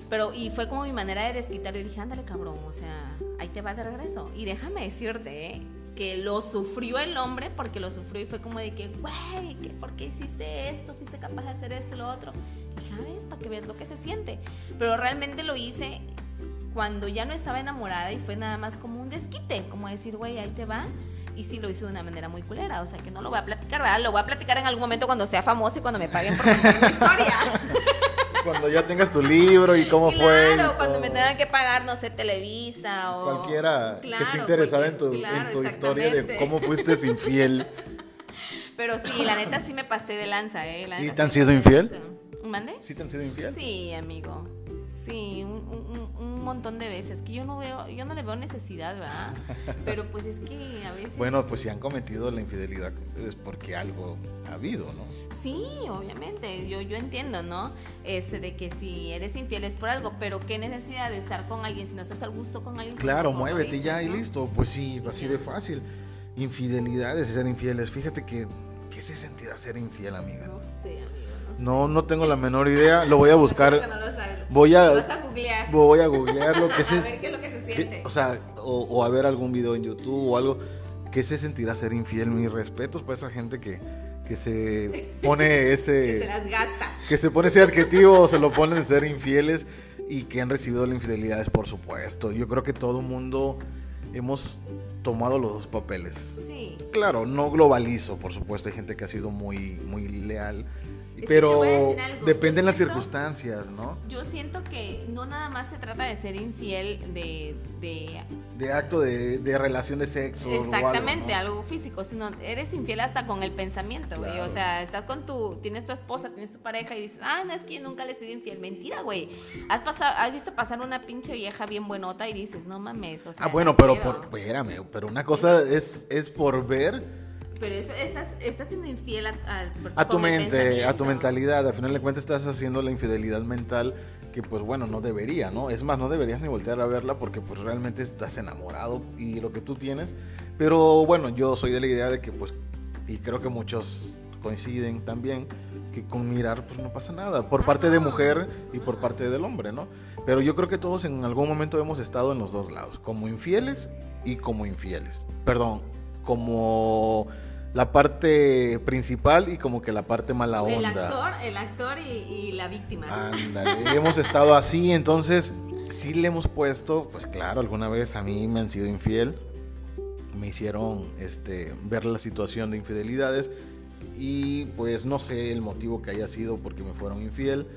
pero y fue como mi manera de desquitar, yo dije, ándale cabrón, o sea, ahí te va de regreso. Y déjame decirte, eh, que lo sufrió el hombre, porque lo sufrió y fue como de que, güey, ¿por qué hiciste esto? ¿Fuiste capaz de hacer esto, lo otro? Ah, ves, para que veas lo que se siente. Pero realmente lo hice cuando ya no estaba enamorada y fue nada más como un desquite, como decir, güey, ahí te va. Y sí lo hice de una manera muy culera, o sea que no lo voy a platicar, ¿verdad? Lo voy a platicar en algún momento cuando sea famoso y cuando me paguen por mi historia. cuando ya tengas tu libro y cómo fue. Claro, cuando me tengan que pagar, no sé, Televisa o. Cualquiera que esté interesada en tu, en tu historia de cómo fuiste infiel. Pero sí, la neta sí me pasé de lanza, ¿eh? ¿Y te han sido infiel? ¿Mande? ¿Sí te han sido infiel? Sí, amigo. Sí, un, un, montón de veces. Que yo no veo, yo no le veo necesidad, ¿verdad? Pero pues es que a veces. Bueno, pues si han cometido la infidelidad es porque algo ha habido, ¿no? Sí, obviamente. Yo, yo entiendo, ¿no? Este, de que si eres infiel es por algo, pero qué necesidad de estar con alguien si no estás al gusto con alguien. Claro, muévete ya y listo. Pues sí, así de fácil. Infidelidades y ser infieles. Fíjate que, ¿qué se sentirá ser infiel, amiga? No sé, amigo. No, no tengo la menor idea. Lo voy a buscar. Voy a, googlear. Voy a googlear lo que se. a ver qué es lo que se siente. o sea, o, a ver algún video en YouTube o algo. ¿Qué se sentirá ser infiel? Mis respetos para esa gente que, que se pone ese. que se las gasta. Que se pone ese adjetivo, se lo ponen ser infieles y que han recibido la infidelidad, por supuesto. Yo creo que todo mundo hemos tomado los dos papeles. Sí. Claro, no globalizo, por supuesto. Hay gente que ha sido muy, muy leal pero depende de las circunstancias, ¿no? Yo siento que no nada más se trata de ser infiel de... De, acto de, de, relación de sexo. Exactamente, algo, físico, sino eres infiel hasta con el pensamiento, güey. O sea, estás con tu, tienes tu esposa, tienes tu pareja y dices, ah, no, es que yo nunca le soy infiel. Mentira, güey. Has, pasado, has visto pasar una pinche vieja bien buenota y dices, no mames, o sea... Ah, bueno, pero por, espérame, pero una cosa es, es por ver pero eso, estás, estás siendo infiel a, a, tu mente, a tu mentalidad. Al final de cuentas estás haciendo la infidelidad mental que pues bueno, no debería, ¿no? Es más, no deberías ni voltear a verla porque pues realmente estás enamorado y lo que tú tienes. Pero bueno, yo soy de la idea de que pues, y creo que muchos coinciden también, que con mirar pues no pasa nada, por parte de mujer y por parte del hombre, ¿no? Pero yo creo que todos en algún momento hemos estado en los dos lados, como infieles y como infieles. Perdón, como la parte principal y como que la parte mala onda. El actor, el actor y, la víctima. Ándale, hemos estado así, entonces sí le hemos puesto, pues claro, alguna vez a mí me han sido infiel, me hicieron este, ver la situación de infidelidades y pues no sé el motivo que haya sido porque me fueron infiel.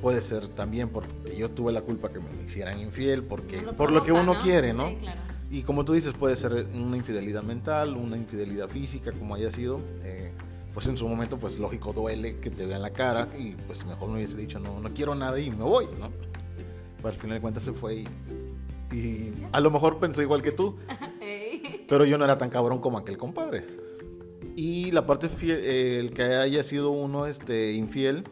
Puede ser también porque yo tuve la culpa que me hicieran infiel, porque por lo que uno quiere, ¿no? Sí, claro. Y como tú dices, puede ser una infidelidad mental, una infidelidad física, como haya sido. Eh, pues en su momento, pues lógico, duele que te vean la cara y pues mejor no hubiese dicho, no, no quiero nada y me voy, ¿no? Pero al final de cuentas se fue y, a lo mejor pensó igual que tú, pero yo no era tan cabrón como aquel compadre. Y la parte fiel, eh, el que haya sido uno este, infiel,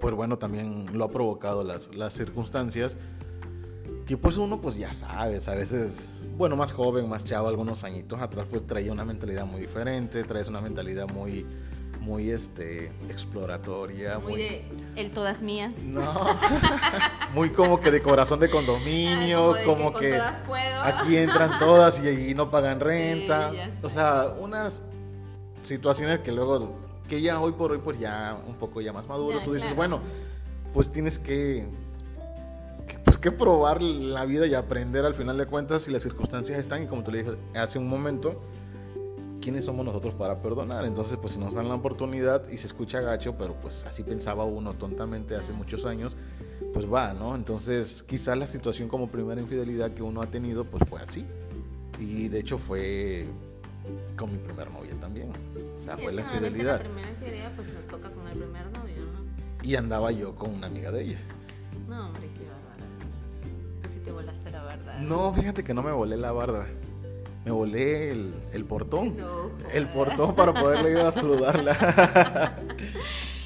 pues bueno, también lo ha provocado las, las circunstancias que pues uno pues ya sabes, a veces, bueno, más joven, más chavo, algunos añitos atrás pues traía una mentalidad muy diferente, traes una mentalidad muy, muy este, exploratoria. Muy, de el todas mías. No, muy como que de corazón de condominio, como, que, aquí entran todas y, ahí no pagan renta. o sea, unas situaciones que luego, que ya hoy por hoy pues ya un poco ya más maduro, tú dices, bueno, pues tienes que pues que probar la vida y aprender al final de cuentas si las circunstancias están y como te le dije hace un momento, ¿quiénes somos nosotros para perdonar? Entonces pues si nos dan la oportunidad y se escucha gacho, pero pues así pensaba uno tontamente hace muchos años, pues va, ¿no? Entonces quizás la situación como primera infidelidad que uno ha tenido pues fue así. Y de hecho fue con mi primer novia también. O sea, fue la infidelidad. La primera infidelidad pues nos toca con el primer novio, ¿no? Y andaba yo con una amiga de ella. No, hombre, si te volaste la barda. No, fíjate que no me volé la barda. Me volé el, el portón. el portón para poderle ir a saludarla.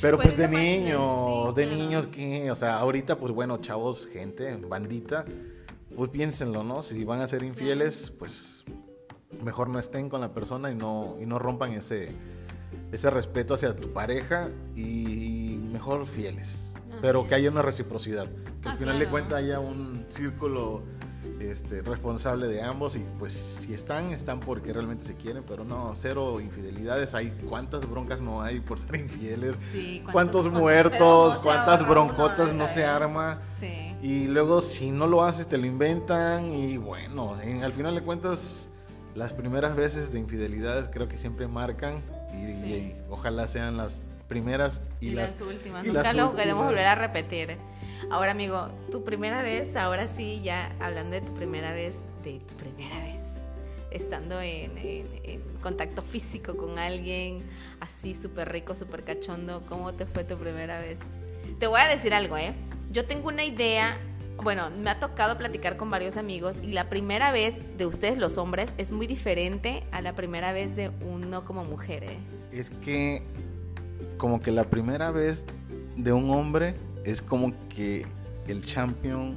Pero pues, pues de niños, de niños que, o sea, ahorita pues bueno, chavos, gente, bandita, pues piénsenlo, ¿no? Si van a ser infieles, pues mejor no estén con la persona y no, y no rompan ese, ese respeto hacia tu pareja y mejor fieles pero que haya una reciprocidad, que al final de cuentas haya un círculo este, responsable de ambos y pues si están, están porque realmente se quieren, pero no, cero infidelidades. Hay cuántas broncas no hay por ser infieles, cuántos, muertos, cuántas broncotas no se arma. Y luego si no lo haces te lo inventan y bueno, en, al final de cuentas las primeras veces de infidelidades creo que siempre marcan y, ojalá sean las primeras y, las, últimas. Nunca lo queremos volver a repetir. Ahora, amigo, tu primera vez, ahora sí, ya hablando de tu primera vez, de tu primera vez, estando en, contacto físico con alguien así súper rico, súper cachondo, ¿cómo te fue tu primera vez? Te voy a decir algo, ¿eh? Yo tengo una idea, bueno, me ha tocado platicar con varios amigos y la primera vez de ustedes los hombres es muy diferente a la primera vez de uno como mujer, ¿eh? Es que como que la primera vez de un hombre es como que el champion,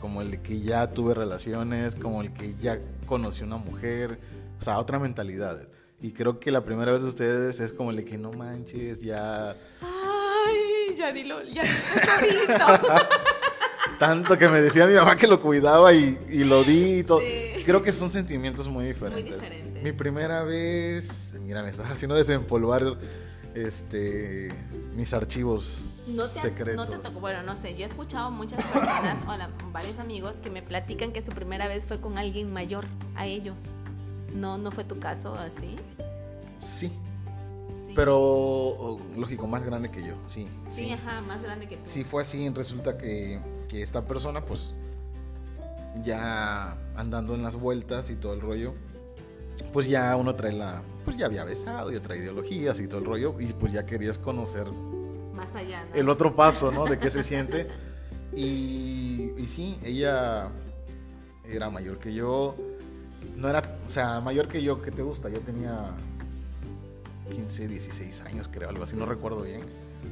como el de que ya tuve relaciones, como el que ya conocí una mujer, o sea, otra mentalidad. Y creo que la primera vez de ustedes es como el de que no manches, ya... Ay, ya dilo, ya dilo Tanto que me decía mi mamá que lo cuidaba y, lo di y todo. Creo que son sentimientos muy diferentes. muy diferentes. Mi primera vez, mira, me estás haciendo desempolvar este mis archivos no te, no te tocó, bueno, no sé, yo he escuchado muchas personas o varios amigos que me platican que su primera vez fue con alguien mayor a ellos. ¿No, no fue tu caso así? Sí. Pero, lógico, más grande que yo, sí. Sí, ajá, más grande que tú. Sí, fue así. Resulta que, que esta persona, pues, ya andando en las vueltas y todo el rollo, pues ya uno trae la, pues ya había besado, ya trae ideologías y todo el rollo, y pues ya querías conocer más allá. El otro paso, ¿no? De qué se siente. Y, y sí, ella era mayor que yo. No era, o sea, mayor que yo, ¿qué te gusta? Yo tenía 15, 16 años, creo, algo así, no recuerdo bien.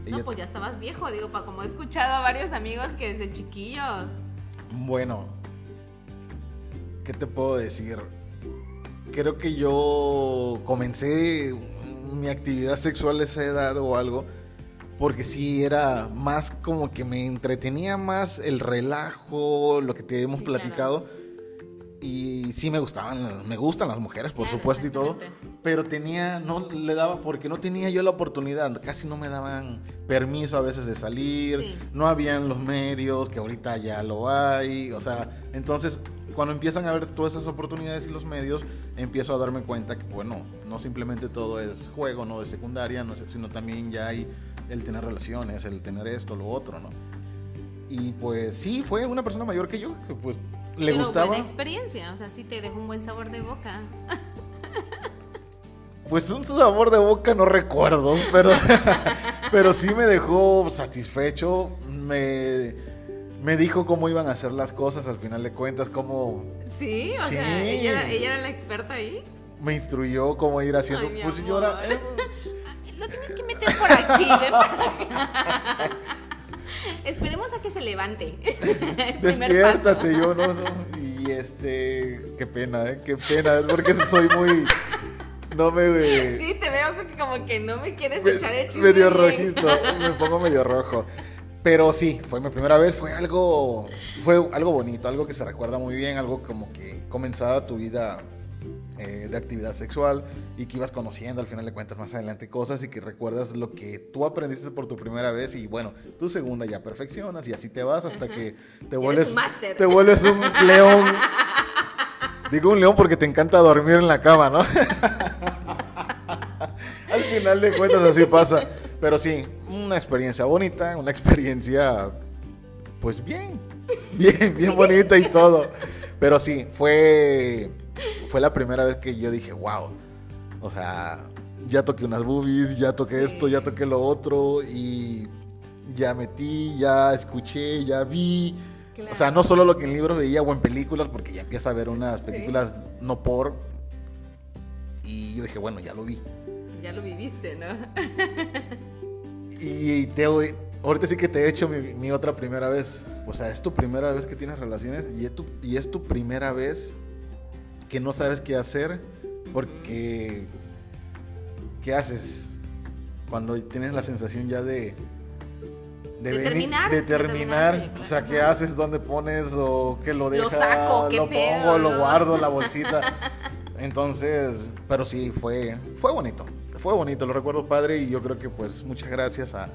no, pues ya estabas viejo, digo, pa, como he escuchado a varios amigos que desde chiquillos. Bueno, ¿qué te puedo decir? Creo que yo comencé mi actividad sexual a esa edad o algo porque sí era más como que me entretenía más el relajo, lo que te hemos platicado. Y sí me gustaban, me gustan las mujeres, por supuesto y todo, pero tenía, no le daba, porque no tenía yo la oportunidad, casi no me daban permiso a veces de salir, no habían los medios, que ahorita ya lo hay, o sea, entonces cuando empiezan a ver todas esas oportunidades y los medios, empiezo a darme cuenta que, bueno, no simplemente todo es juego, no de secundaria, no, sino también ya hay el tener relaciones, el tener esto, lo otro, ¿no? Y pues sí, fue una persona mayor que yo, que pues le Pero gustaba. buena experiencia, o sea, sí te dejó un buen sabor de boca. Pues un sabor de boca no recuerdo, pero, pero sí me dejó satisfecho. Me, me dijo cómo iban a hacer las cosas al final de cuentas, cómo... Sí, o sea, ¿ella, ella, era la experta ahí. Me instruyó cómo ir haciendo... pues yo era, lo tienes que meter por aquí, ven por acá. Esperemos a que se levante. Despiértate, yo no, no. Y este, qué pena, ¿eh? Qué pena, porque soy muy... No me... Sí, te veo como que no me quieres echar el chisme. Medio rojito, me pongo medio rojo. Pero sí, fue mi primera vez, fue algo, fue algo bonito, algo que se recuerda muy bien, algo como que comenzaba tu vida eh, de actividad sexual y que ibas conociendo al final de cuentas más adelante cosas y que recuerdas lo que tú aprendiste por tu primera vez y bueno, tu segunda ya perfeccionas y así te vas hasta que te vuelves, te vuelves un león. Digo un león porque te encanta dormir en la cama, ¿no? al final de cuentas así pasa. Pero sí, una experiencia bonita, una experiencia pues bien, bien, bien bonita y todo. Pero sí, fue fue la primera vez que yo dije, wow. O sea, ya toqué unas boobies, ya toqué esto, ya toqué lo otro y ya metí, ya escuché, ya vi. O sea, no solo lo que en libros veía o en películas, porque ya empieza a ver unas películas no por. Y yo dije, bueno, ya lo vi. Ya lo viviste, ¿no? y te, ahorita sí que te he hecho mi, otra primera vez. O sea, es tu primera vez que tienes relaciones y es tu, y es tu primera vez que no sabes qué hacer porque ¿qué haces cuando tienes la sensación ya de de, De terminar, de de terminar, terminar, o sea, ¿qué haces? ¿Dónde pones? ¿O qué lo Lo dejas? saco, ¿qué lo pedo, pongo, lo guardo, la bolsita. Entonces, pero sí, fue, fue bonito. Fue bonito, lo recuerdo padre y yo creo que pues muchas gracias a,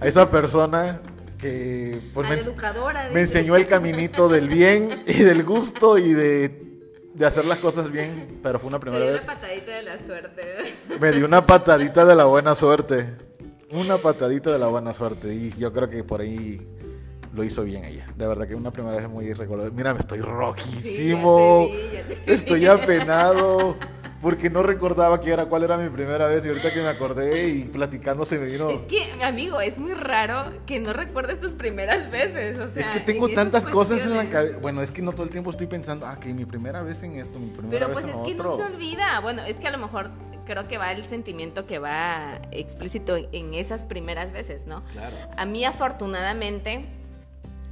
a esa persona que pues me, ens- me enseñó el caminito del bien y del gusto y de, de hacer las cosas bien, pero fue una primera dio vez. la patadita de la suerte. Me dio una patadita de la buena suerte. Una patadita de la buena suerte. Y yo creo que por ahí lo hizo bien ella. De verdad que una primera vez muy recordada. Mira, me estoy rojísimo. Sí, ya te vi, ya te vi. Estoy apenado. Porque no recordaba que era, cuál era mi primera vez. Y ahorita que me acordé y platicando se me vino. Es que, amigo, es muy raro que no recuerdes tus primeras veces. O sea, Es que tengo tantas cosas en la cabeza. Bueno, es que no todo el tiempo estoy pensando, ah, que mi primera vez en esto, mi primera Pero vez pues en es que no se olvida. Bueno, es que a lo mejor creo que va el sentimiento que va explícito en esas primeras veces, ¿no? Claro. A mí afortunadamente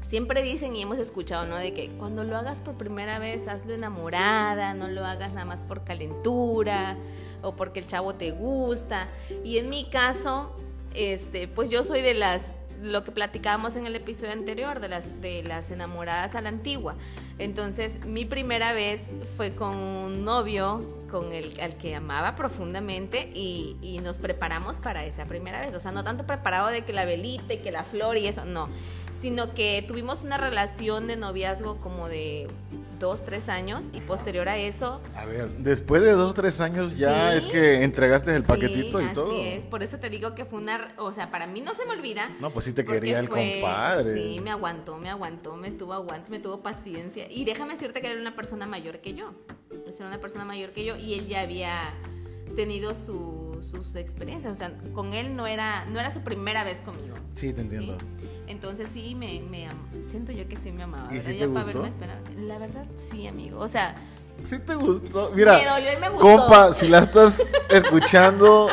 siempre dicen y hemos escuchado, ¿no? De que cuando lo hagas por primera vez, hazlo enamorada, no lo hagas nada más por calentura o porque el chavo te gusta. Y en mi caso, este, pues yo soy de las lo que platicábamos en el episodio anterior de las de las enamoradas a la antigua. Entonces, mi primera vez fue con un novio con el al que amaba profundamente y, y nos preparamos para esa primera vez. O sea, no tanto preparado de que la velita y que la flor y eso, no. Sino que tuvimos una relación de noviazgo como de dos, tres años y posterior a eso A ver, después de dos, tres años ya Sí. es que entregaste el Sí, paquetito y así todo. es, por eso te digo que fue una, o sea, para mí no se me olvida. No, pues sí te quería el compadre. Sí, me aguantó, me aguantó, me tuvo aguante, me tuvo paciencia. Y déjame decirte que era una persona mayor que yo. Era una persona mayor que yo y él ya había tenido su- sus experiencias. O sea, con él no era, no era su primera vez conmigo. Sí, te entiendo. ¿sí? Entonces sí, me, me siento yo que sí me amaba. ¿Y Ya te gustó? La verdad, sí, amigo. O sea, Sí te gustó. Mira, Me dolió y me gustó. compa, si la estás escuchando,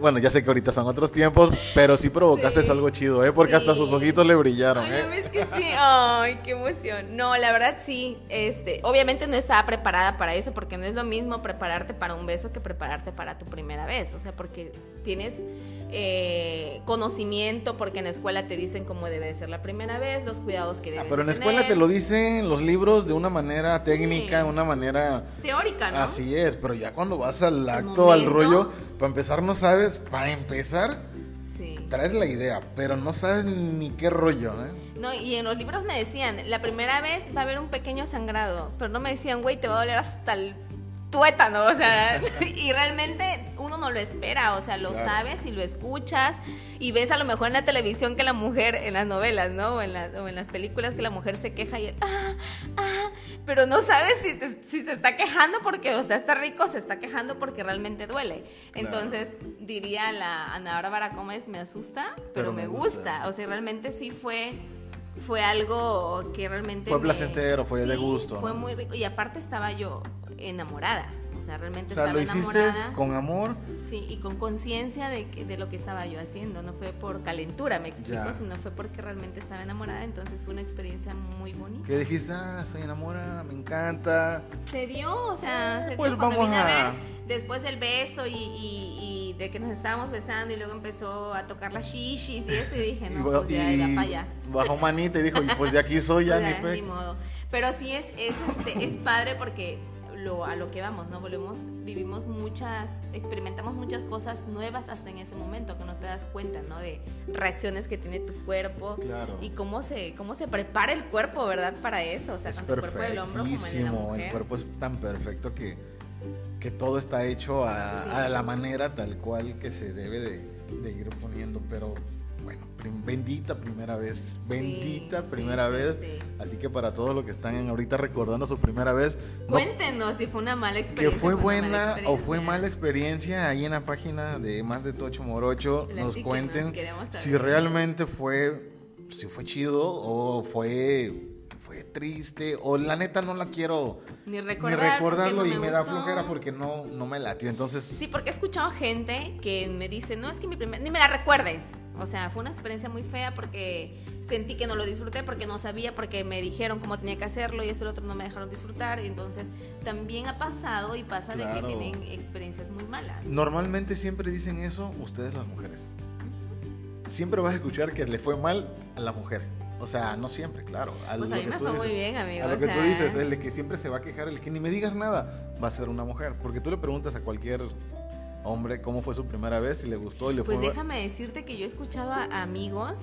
bueno, ya sé que ahorita son otros tiempos, pero sí provocaste Sí. algo chido, ¿eh? Porque hasta Sí. sus ojitos le brillaron, Ay, ¿ya ¿eh? ves que sí? Ay, qué emoción. No, la verdad sí. Este, obviamente no estaba preparada para eso, porque no es lo mismo prepararte para un beso que prepararte para tu primera vez. O sea, porque tienes eh, conocimiento, porque en la escuela te dicen cómo debe de ser la primera vez, los cuidados que Ah, debes pero en la escuela tener. te lo dicen los libros de una manera Sí. técnica, una manera... Teórica, ¿no? Así es, pero ya cuando vas al acto, al rollo, para empezar no sabes, para empezar, Sí. traes la idea, pero no sabes ni qué rollo, ¿eh? No, y en los libros me decían, la primera vez va a haber un pequeño sangrado, pero no me decían, güey, te va a doler hasta el tuétano, o sea, y realmente uno no lo espera, o sea, lo Claro. sabes y lo escuchas y ves a lo mejor en la televisión que la mujer, en las novelas, ¿no? O en, la- o en las películas que la mujer se queja y, ah, ah, pero no sabes si, te- si se está quejando porque, o sea, está rico, se está quejando porque realmente duele. Entonces, diría la Ana Bárbara Gómez, me asusta, pero, me gusta. O sea, realmente sí fue fue algo que realmente Fue me- placentero, fue de gusto, Fue muy rico y aparte estaba yo enamorada. O sea, realmente O sea, estaba lo hiciste enamorada. con amor, Sí, y con conciencia de, que- de lo que estaba yo haciendo. No fue por calentura, me explico, Ya. sino fue porque realmente estaba enamorada. Entonces fue una experiencia muy bonita. que dijiste, ah, estoy enamorada, me encanta. Se dio, o sea, se Pues dio cuando vamos vine a a- ver después del beso y, y- y de que nos estábamos besando y luego empezó a tocar las shishis y eso y dije, no, ba- pues ya era para allá. bajó manita y dijo, y pues de aquí soy ya, Pues ni ya, ni modo. Pero sí es, es, este, es padre porque lo, a lo que vamos, ¿no? Volvemos, vivimos muchas, experimentamos muchas cosas nuevas hasta en ese momento que no te das cuenta, ¿no? De reacciones que tiene tu cuerpo Claro. y cómo se, cómo se prepara el cuerpo, ¿verdad? Para eso, o sea, Es tanto el cuerpo del hombre como el de la el cuerpo es tan perfecto que, que todo está hecho a, Sí. a la manera tal cual que se debe de, de ir poniendo, pero bueno, bendita primera vez, bendita sí, primera sí, vez, sí. así que para todos los que están ahorita recordando su primera vez, no- Cuéntenos si fue una mala que experiencia. fue una buena o fue mala experiencia ahí en la página de Más de Tocho Morocho nos cuenten si realmente fue si fue chido o fue fue triste o la neta no la quiero Ni ni recordar recordarlo porque y no me, me da flojera porque no no me latió entonces Sí, porque he escuchado gente que me dice, no, es que mi primer, ni me la recuerdes. O sea, fue una experiencia muy fea porque sentí que no lo disfruté, porque no sabía, porque me dijeron cómo tenía que hacerlo y esto y lo otro no me dejaron disfrutar. Y entonces también ha pasado y pasa de que tienen experiencias muy malas. normalmente siempre dicen eso ustedes las mujeres siempre vas a escuchar que le fue mal a la mujer. O sea, no siempre, claro. A pues a mí me fue muy bien, amigo. A lo que tú dices, el de que siempre se va a quejar, el que ni me digas nada, va a ser una mujer. Porque tú le preguntas a cualquier hombre cómo fue su primera vez, si le gustó y le pues fue... Pues déjame decirte que yo he escuchado a amigos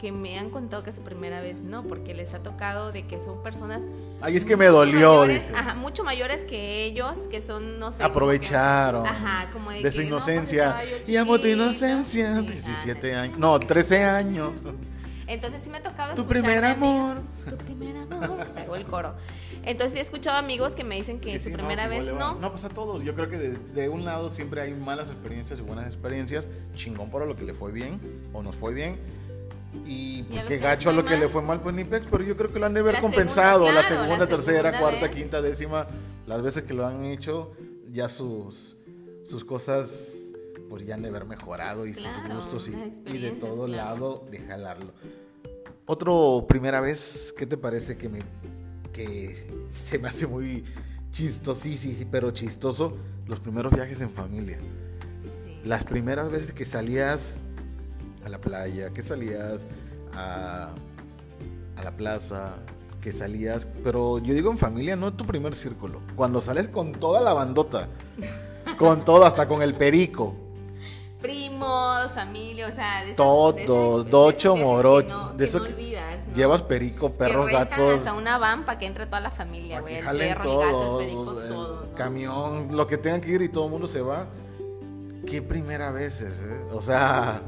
que me han contado que su primera vez no, porque les ha tocado de que son personas. Ay, es que me dolió, dice. Ajá, mucho mayores que ellos, que son, no sé. Aprovecharon. ajá, como de, su inocencia. y amo tu inocencia. 17 años. No, 13 años. Entonces sí me ha tocado. Tu primer amor. tu primer amor. Pegó el coro. Entonces he escuchado amigos que me dicen que, su primera vez no. No, pues a todos. Yo creo que de, de, un lado siempre hay malas experiencias y buenas experiencias. Chingón para lo que le fue bien o nos fue bien y porque gacho a lo que le fue mal, pues ni pex, pero yo creo que lo han de haber compensado la segunda, tercera, cuarta, quinta, décima, las veces que lo han hecho, ya sus, sus cosas pues ya han de haber mejorado y sus gustos y, de todo lado de jalarlo. Otro primera vez, ¿qué te parece que me que se me hace muy chistoso, sí, sí, sí, pero chistoso los primeros viajes en familia? Las primeras veces que salías a la playa, que salías a, a la plaza, que salías, pero yo digo en familia, no es tu primer círculo. Cuando sales con toda la bandota, con todo, hasta con el perico. Primos, familia, o sea, de todos, docho, morocho, de eso llevas perico, perros, gatos, hasta una van para que entre toda la familia, güey, el perro, el gato, el perico, todo, camión, lo que tengan que ir y todo el mundo se va. Qué primera vez, ¿eh? O sea,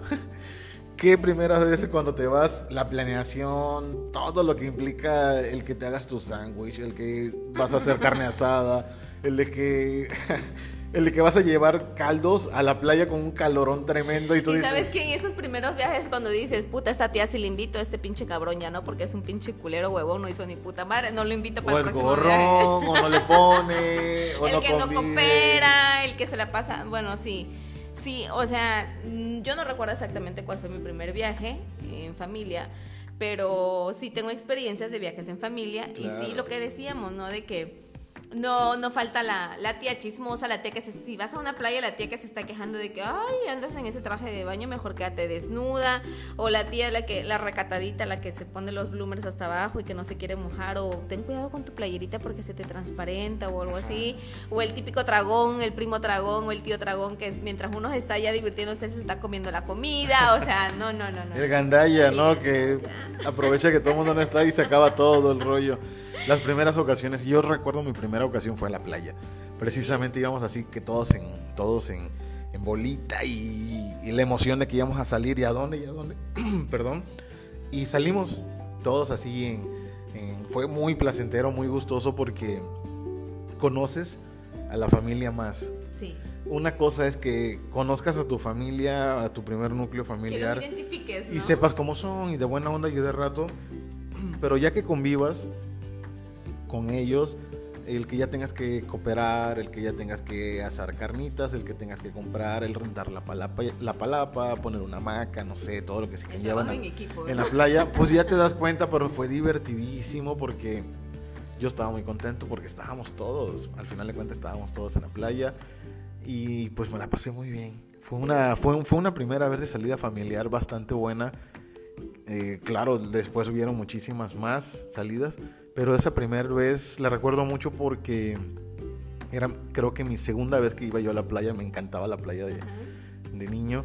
qué primeras veces cuando te vas, la planeación, todo lo que implica el que te hagas tu sándwich, el que vas a hacer carne asada, el de que el de que vas a llevar caldos a la playa con un calorón tremendo y tú ¿Y dices, sabes que en esos primeros viajes cuando dices, puta, esta tía si le invito a este pinche cabrón ya no, porque es un pinche culero huevón, no hizo ni puta madre, no lo invito para o el, próximo gorrón, o no le pone, o el que no coopera, el que se la pasa, bueno, sí. Sí, o sea, mm, yo no recuerdo exactamente cuál fue mi primer viaje en familia, pero sí tengo experiencias de viajes en familia y sí lo que decíamos, ¿no? De que no, no falta la, la, tía chismosa, la tía que se, si vas a una playa, la tía que se está quejando de que, ay, andas en ese traje de baño, mejor quédate desnuda, o la tía la que, la recatadita, la que se pone los bloomers hasta abajo y que no se quiere mojar, o ten cuidado con tu playerita porque se te transparenta o algo así, o el típico tragón, el primo tragón o el tío tragón que mientras uno está ya divirtiéndose se está comiendo la comida, o sea, no, no, no, no. El gandalla, ¿no? Que aprovecha que todo el mundo no está y se acaba todo el rollo. Las primeras ocasiones, yo recuerdo mi primera ocasión fue en la playa. Precisamente íbamos así que todos en, todos en, bolita y, la emoción de que íbamos a salir y a dónde y a dónde. Perdón. Y salimos todos así en, Fue muy placentero, muy gustoso porque conoces a la familia más. Sí. Una cosa es que conozcas a tu familia, a tu primer núcleo familiar. Que identifiques, Y sepas cómo son y de buena onda y de rato. Pero ya que convivas, con ellos, el que ya tengas que cooperar, el que ya tengas que asar carnitas, el que tengas que comprar, el rentar la palapa, la palapa poner una hamaca, no sé, todo lo que se llevan en, en la playa, pues ya te das cuenta, pero fue divertidísimo porque yo estaba muy contento porque estábamos todos, al final de cuentas estábamos todos en la playa y pues me la pasé muy bien. Fue una, fue, fue una primera vez de salida familiar bastante buena. Eh, claro, después hubieron muchísimas más salidas, pero esa primera vez la recuerdo mucho porque era creo que mi segunda vez que iba yo a la playa, me encantaba la playa de, niño.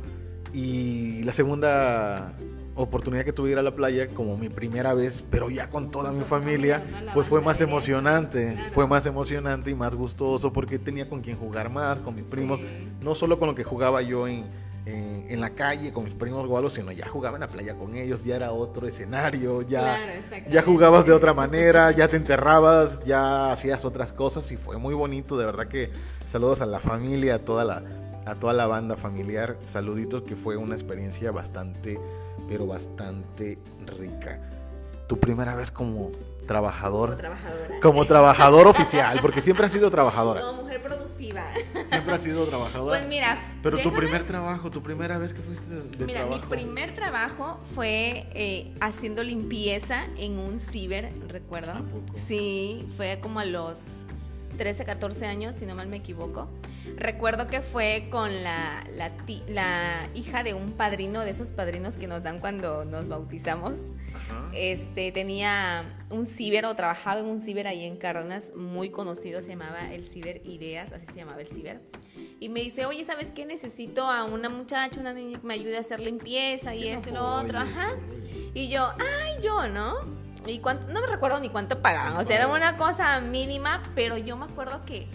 Y la segunda oportunidad que tuve de ir a la playa, como mi primera vez, pero ya con toda mi familia, pues fue más emocionante, fue más emocionante y más gustoso porque tenía con quien jugar más, con mis primos, no solo con lo que jugaba yo en, en la calle con mis primos algo, sino ya jugaba en la playa con ellos, ya era otro escenario, ya, ya jugabas de otra manera, ya te enterrabas, ya hacías otras cosas y fue muy bonito, de verdad que saludos a la familia, a toda la, a toda la banda familiar, saluditos que fue una experiencia bastante, pero bastante rica. Tu primera vez como trabajador. Como trabajador oficial, porque siempre has sido trabajadora. Como mujer productiva. Siempre has sido trabajadora. Pues mira. Pero tu primer trabajo, tu primera vez que fuiste de, mira, mi primer trabajo fue eh, haciendo limpieza en un ciber, recuerdo. Sí, fue como a los 13, 14 años, si no mal me equivoco. Recuerdo que fue con la, la, la hija de un padrino, de esos padrinos que nos dan cuando nos bautizamos. Este, tenía un ciber o trabajaba en un ciber ahí en Cárdenas, muy conocido, se llamaba el Ciber Ideas, así se llamaba el ciber. Y me dice, oye, ¿sabes qué? Necesito a una muchacha, una niña que me ayude a hacer limpieza y esto y lo otro, ajá. Y yo, ay, yo, ¿no? Y cuánto, no me recuerdo ni cuánto pagaban, o sea, era una cosa mínima, pero yo me acuerdo que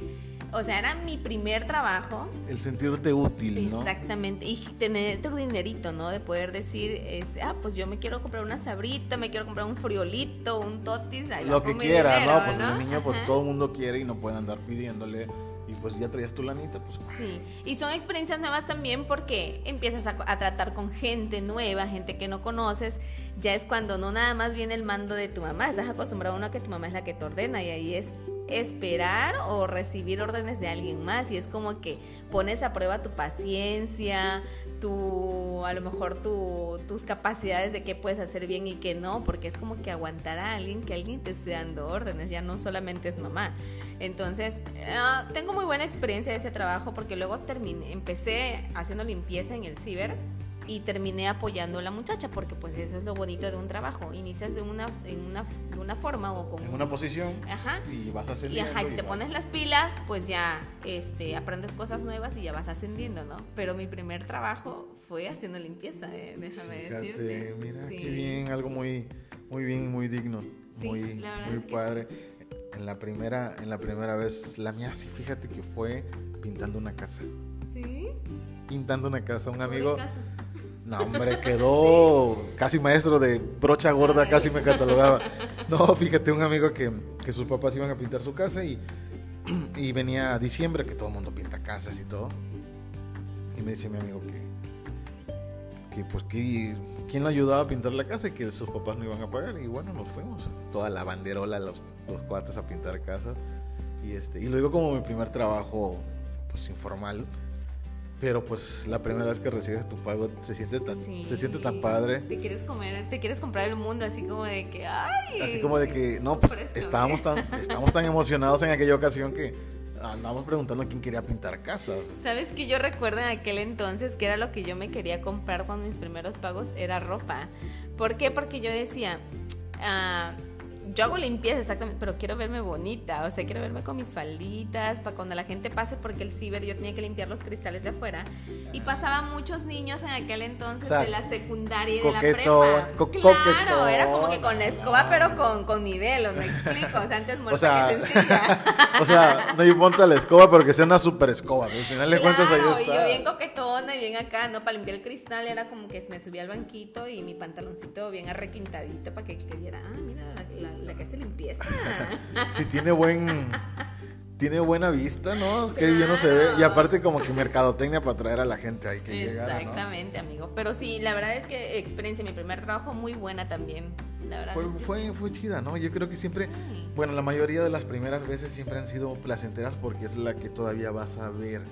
o sea, era mi primer trabajo. El sentirte útil, ¿no? Exactamente. Y tener tu dinerito, ¿no? De poder decir, este, ah, pues yo me quiero comprar una sabrita, me quiero comprar un friolito, un totis. Lo que quiera, ¿no? Pues el niño, pues todo el mundo quiere y no puede andar pidiéndole y pues ya traías tu lanita, pues. Sí, y son experiencias nuevas también porque empiezas a, a, tratar con gente nueva, gente que no conoces. Ya es cuando no nada más viene el mando de tu mamá, estás acostumbrado a uno que tu mamá es la que te ordena y ahí es esperar o recibir órdenes de alguien más y es como que pones a prueba tu paciencia, tu a lo mejor tu, tus capacidades de qué puedes hacer bien y qué no, porque es como que aguantar a alguien que alguien te esté dando órdenes, ya no solamente es mamá. Entonces, ah, tengo muy buena experiencia de ese trabajo porque luego terminé, empecé haciendo limpieza en el ciber y terminé apoyando a la muchacha porque pues eso es lo bonito de un trabajo. Inicias de una en una, de una forma o con en una posición ajá, y vas ascendiendo y, ajá, y si te pones las pilas pues ya este aprendes cosas nuevas y ya vas ascendiendo no pero mi primer trabajo fue haciendo limpieza eh, déjame decirte. mira qué bien algo muy muy bien muy digno muy muy padre. en la primera en la primera vez la mía sí fíjate que fue pintando una casa. Sí pintando una casa un amigo no, hombre, quedó casi maestro de brocha gorda, casi me catalogaba. No, fíjate, un amigo que, que sus papás iban a pintar su casa y, y venía diciembre, que todo el mundo pinta casas y todo. Y me dice mi amigo que, que pues quién lo ayudaba a pintar la casa y que sus papás no iban a pagar. Y bueno, nos fuimos. Toda la banderola, los, los cuates a pintar casas. Y, este, y luego como mi primer trabajo pues informal pero pues la primera vez que recibes tu pago se siente tan se siente tan padre. Te quieres comer te quieres comprar el mundo así como de que ay así como de que no pues estábamos tan estábamos tan emocionados en aquella ocasión que andábamos preguntando quién quería pintar casas. Sabes que yo recuerdo en aquel entonces que era lo que yo me quería comprar cuando mis primeros pagos era ropa. ¿por qué? porque yo decía ah, yo hago limpieza exactamente, pero quiero verme bonita, o sea, quiero verme con mis falditas, para cuando la gente pase, porque el ciber yo tenía que limpiar los cristales de afuera, y pasaban muchos niños en aquel entonces de la secundaria y de la prepa. claro, era como que con la escoba, pero con, con nivel, ¿o me explico? O sea, antes muerta o sea, que sencilla. o sea, no importa la escoba, pero que sea una super escoba, al final de cuentas ahí está. y yo bien coquetona y bien acá, ¿no? Para limpiar el cristal era como que me subía al banquito y mi pantaloncito bien arrequintadito para que, que viera, ah, mira la la que hace limpieza. si tiene buen tiene buena vista, ¿no? Que bien no se ve. Y aparte como que mercadotecnia para atraer a la gente ahí que Exactamente, amigo. Pero sí, la verdad es que experiencia, mi primer trabajo muy buena también. La verdad fue, fue, fue chida, ¿no? Yo creo que siempre, bueno, la mayoría de las primeras veces siempre han sido placenteras porque es la que todavía vas a ver,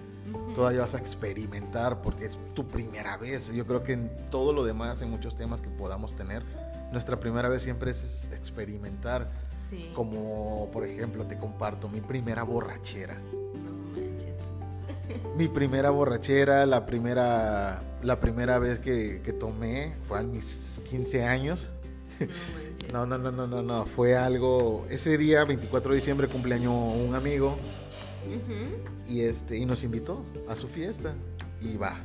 todavía vas a experimentar porque es tu primera vez. Yo creo que en todo lo demás, en muchos temas que podamos tener, nuestra primera vez siempre es experimentar. Como, por ejemplo, te comparto mi primera borrachera. mi primera borrachera, la primera, la primera vez que, tomé fue a mis 15 años. No, no, no, no, no, no, fue algo. Ese día, 24 de diciembre, cumpleaños un amigo. Y este, y nos invitó a su fiesta. Y va.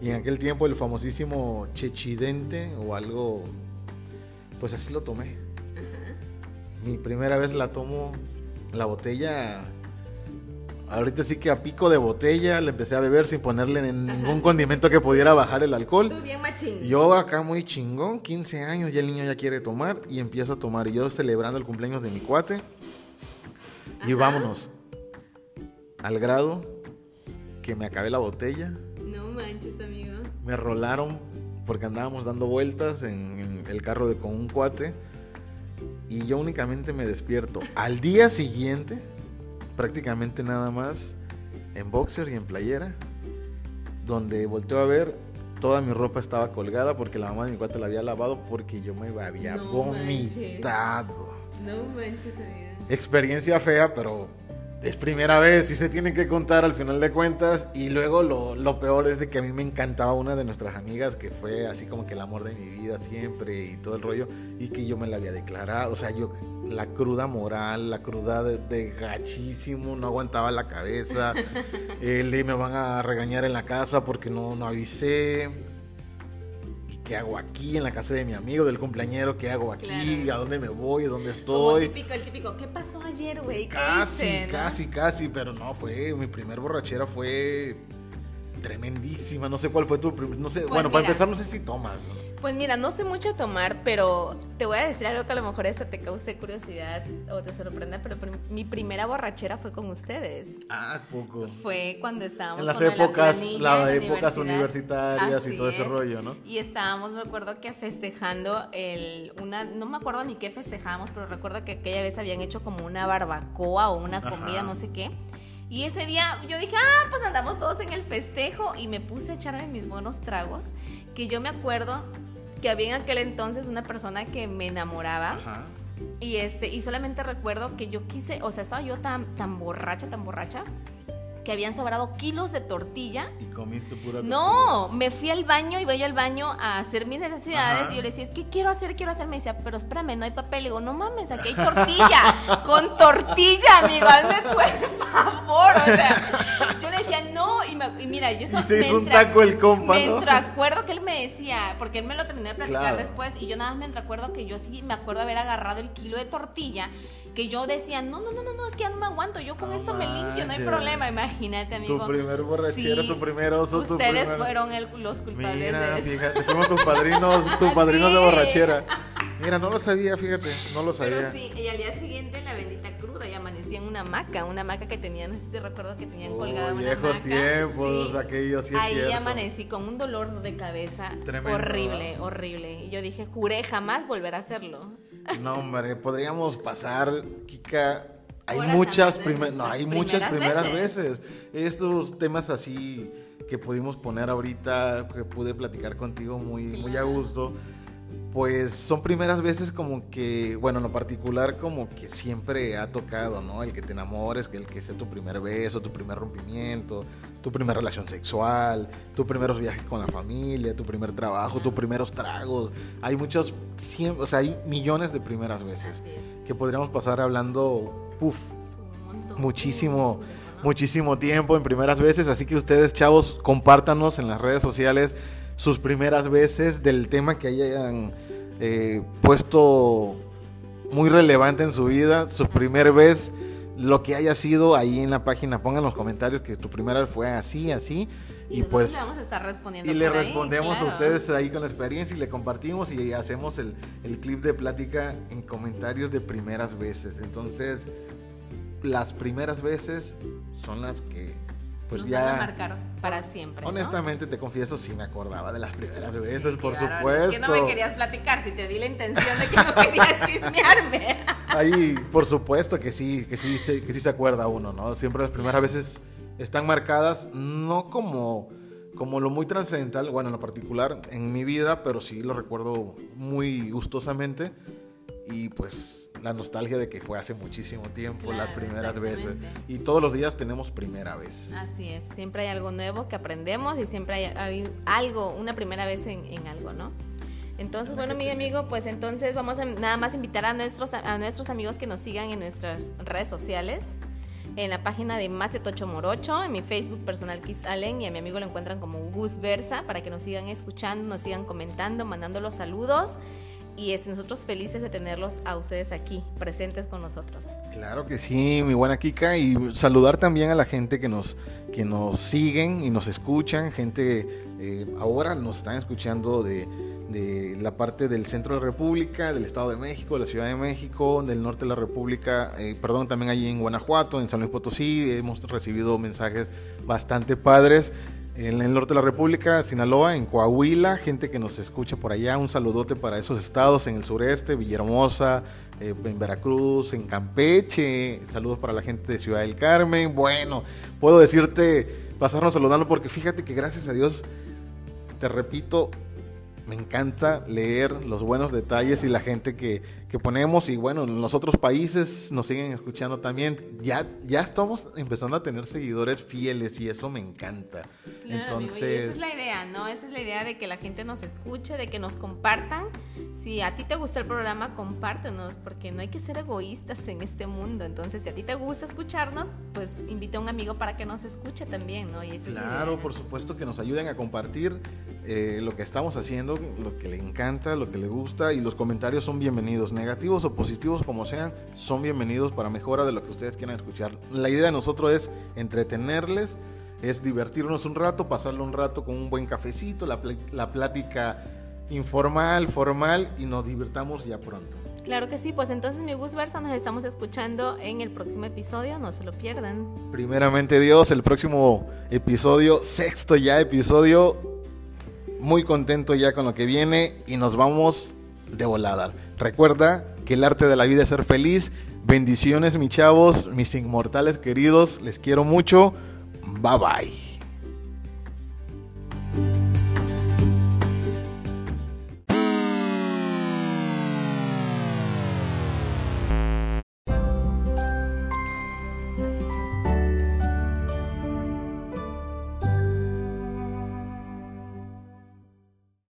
Y en aquel tiempo el famosísimo Chechidente o algo pues así lo tomé. Mi primera vez la tomo la botella. Ahorita sí que a pico de botella le empecé a beber sin ponerle ningún condimento que pudiera bajar el alcohol. Tú bien machín. Yo acá muy chingón, 15 años, ya el niño ya quiere tomar y empiezo a tomar. Y yo celebrando el cumpleaños de mi cuate. Y vámonos. Al grado que me acabé la botella. No manches, amigo. Me rolaron porque andábamos dando vueltas en, el carro de con un cuate y yo únicamente me despierto al día siguiente, prácticamente nada más, en boxer y en playera, donde volteó a ver, toda mi ropa estaba colgada porque la mamá de mi cuate la había lavado porque yo me había vomitado. No manches, amiga. Experiencia fea, pero es primera vez y se tiene que contar al final de cuentas. Y luego lo, lo, peor es de que a mí me encantaba una de nuestras amigas que fue así como que el amor de mi vida siempre y todo el rollo. Y que yo me la había declarado. O sea, yo la cruda moral, la cruda de, gachísimo, no aguantaba la cabeza. El de me van a regañar en la casa porque no, no avisé. ¿Qué hago aquí en la casa de mi amigo, del cumpleañero? ¿Qué hago aquí? ¿A dónde me voy? ¿Dónde estoy? el típico, el típico, ¿qué pasó ayer, güey? Casi, casi, casi, pero no, fue, mi primer borrachera fue tremendísima. No sé cuál fue tu primer, no sé, pues bueno, para empezar no sé si tomas. Pues mira, no sé mucho tomar, pero te voy a decir algo que a lo mejor esta te cause curiosidad o te sorprenda, pero mi primera borrachera fue con ustedes. Ah, poco. Fue cuando estábamos en las épocas, las épocas universitarias y todo ese rollo, ¿no? Y estábamos, me acuerdo que festejando el una no me acuerdo ni qué festejábamos, pero recuerdo que aquella vez habían hecho como una barbacoa o una comida, no sé qué. Y ese día yo dije, ah, pues andamos todos en el festejo y me puse a echarme mis buenos tragos, que yo me acuerdo que había en aquel entonces una persona que me enamoraba. Y este, y solamente recuerdo que yo quise, o sea, estaba yo tan, tan borracha, tan borracha, que habían sobrado kilos de tortilla. ¿Y comiste pura tortilla? No, me fui al baño y voy al baño a hacer mis necesidades y yo le decía, es que quiero hacer, quiero hacer. Me decía, pero espérame, no hay papel. Le digo, no mames, aquí hay tortilla. con tortilla, amigo, hazme por favor. O sea, yo le decía, no. Y, mira, yo y se hizo un taco el compa, Me acuerdo que él me decía, porque él me lo terminó de platicar después y yo nada más me acuerdo que yo sí me acuerdo haber agarrado el kilo de tortilla que yo decía, no, no, no, no, no es que ya no me aguanto, yo con esto me limpio, no hay problema, imagínate, amigo. Tu primer borrachera, tu primer oso, Ustedes fueron los culpables Mira, fíjate, fuimos tus padrinos, tus padrinos de borrachera. Mira, no lo sabía, fíjate, no lo sabía. Pero sí, y al día siguiente la bendita cruda y amanecí en una hamaca, una hamaca que tenían, no sé si te recuerdo que tenían colgada una viejos tiempos, aquellos, sí es Ahí amanecí con un dolor de cabeza horrible, horrible. Y yo dije, juré jamás volver a hacerlo. No, hombre, podríamos pasar, Kika. Hay muchas, primeras no, hay muchas primeras veces. Estos temas así que pudimos poner ahorita, que pude platicar contigo muy, muy a gusto pues son primeras veces como que, bueno, en lo particular como que siempre ha tocado, ¿no? El que te enamores, que el que sea tu primer beso, tu primer rompimiento, tu primera relación sexual, tus primeros viajes con la familia, tu primer trabajo, tus primeros tragos. Hay muchos, o sea, hay millones de primeras veces que podríamos pasar hablando, puff, muchísimo, muchísimo tiempo en primeras veces. Así que ustedes, chavos, compártanos en las redes sociales sus primeras veces, del tema que hayan eh, puesto muy relevante en su vida, su primer vez, lo que haya sido ahí en la página, pongan los comentarios que tu primera fue así, así. Y, pues le vamos a estar respondiendo y le respondemos a ustedes ahí con la experiencia y le compartimos y hacemos el, el clip de plática en comentarios de primeras veces. Entonces, las primeras veces son las que pues ya. Van a marcar para siempre. Honestamente, te confieso, sí me acordaba de las primeras veces, por supuesto. Es que no me querías platicar, si te di la intención de que no querías chismearme. Ahí, por supuesto que sí, que sí, que sí se acuerda uno, ¿no? Siempre las primeras veces están marcadas, no como, como lo muy trascendental, bueno, en lo particular en mi vida, pero sí lo recuerdo muy gustosamente. Y pues la nostalgia de que fue hace muchísimo tiempo, las primeras veces. Y todos los días tenemos primera vez. Así es, siempre hay algo nuevo que aprendemos y siempre hay, algo, una primera vez en, algo, ¿no? Entonces, bueno, mi amigo, pues entonces vamos a nada más invitar a nuestros, a nuestros amigos que nos sigan en nuestras redes sociales. En la página de Más de Tocho Morocho, en mi Facebook personal Kiss Allen y a mi amigo lo encuentran como Gus Versa para que nos sigan escuchando, nos sigan comentando, mandando los saludos y es nosotros felices de tenerlos a ustedes aquí, presentes con nosotros. Claro que sí, mi buena Kika, y saludar también a la gente que nos, que nos siguen y nos escuchan, gente eh, ahora nos están escuchando de, de, la parte del centro de la República, del Estado de México, de la Ciudad de México, del norte de la República, eh, perdón, también allí en Guanajuato, en San Luis Potosí, hemos recibido mensajes bastante padres en el norte de la República, Sinaloa, en Coahuila, gente que nos escucha por allá, un saludote para esos estados, en el sureste, Villahermosa, eh, en Veracruz, en Campeche, saludos para la gente de Ciudad del Carmen, bueno, puedo decirte, pasarnos saludando porque fíjate que gracias a Dios, te repito, me encanta leer los buenos detalles y la gente que, que, ponemos. Y bueno, en los otros países nos siguen escuchando también. Ya, ya estamos empezando a tener seguidores fieles y eso me encanta. Entonces, esa es la idea, ¿no? Esa es la idea de que la gente nos escuche, de que nos compartan. Si a ti te gusta el programa, compártenos, porque no hay que ser egoístas en este mundo. Entonces, si a ti te gusta escucharnos, pues invita a un amigo para que nos escuche también, ¿no? Y claro, por supuesto que nos ayuden a compartir eh, lo que estamos haciendo, lo que le encanta, lo que le gusta y los comentarios son bienvenidos, negativos o positivos como sean, son bienvenidos para mejora de lo que ustedes quieran escuchar. La idea de nosotros es entretenerles, es divertirnos un rato, pasarlo un rato con un buen cafecito, la, la plática informal, formal y nos divertamos ya pronto. Claro que sí, pues entonces mi Gus Versa nos estamos escuchando en el próximo episodio, no se lo pierdan. Primeramente Dios, el próximo episodio, sexto ya episodio, muy contento ya con lo que viene y nos vamos de volada. Recuerda que el arte de la vida es ser feliz. Bendiciones, mis chavos, mis inmortales queridos. Les quiero mucho. Bye bye.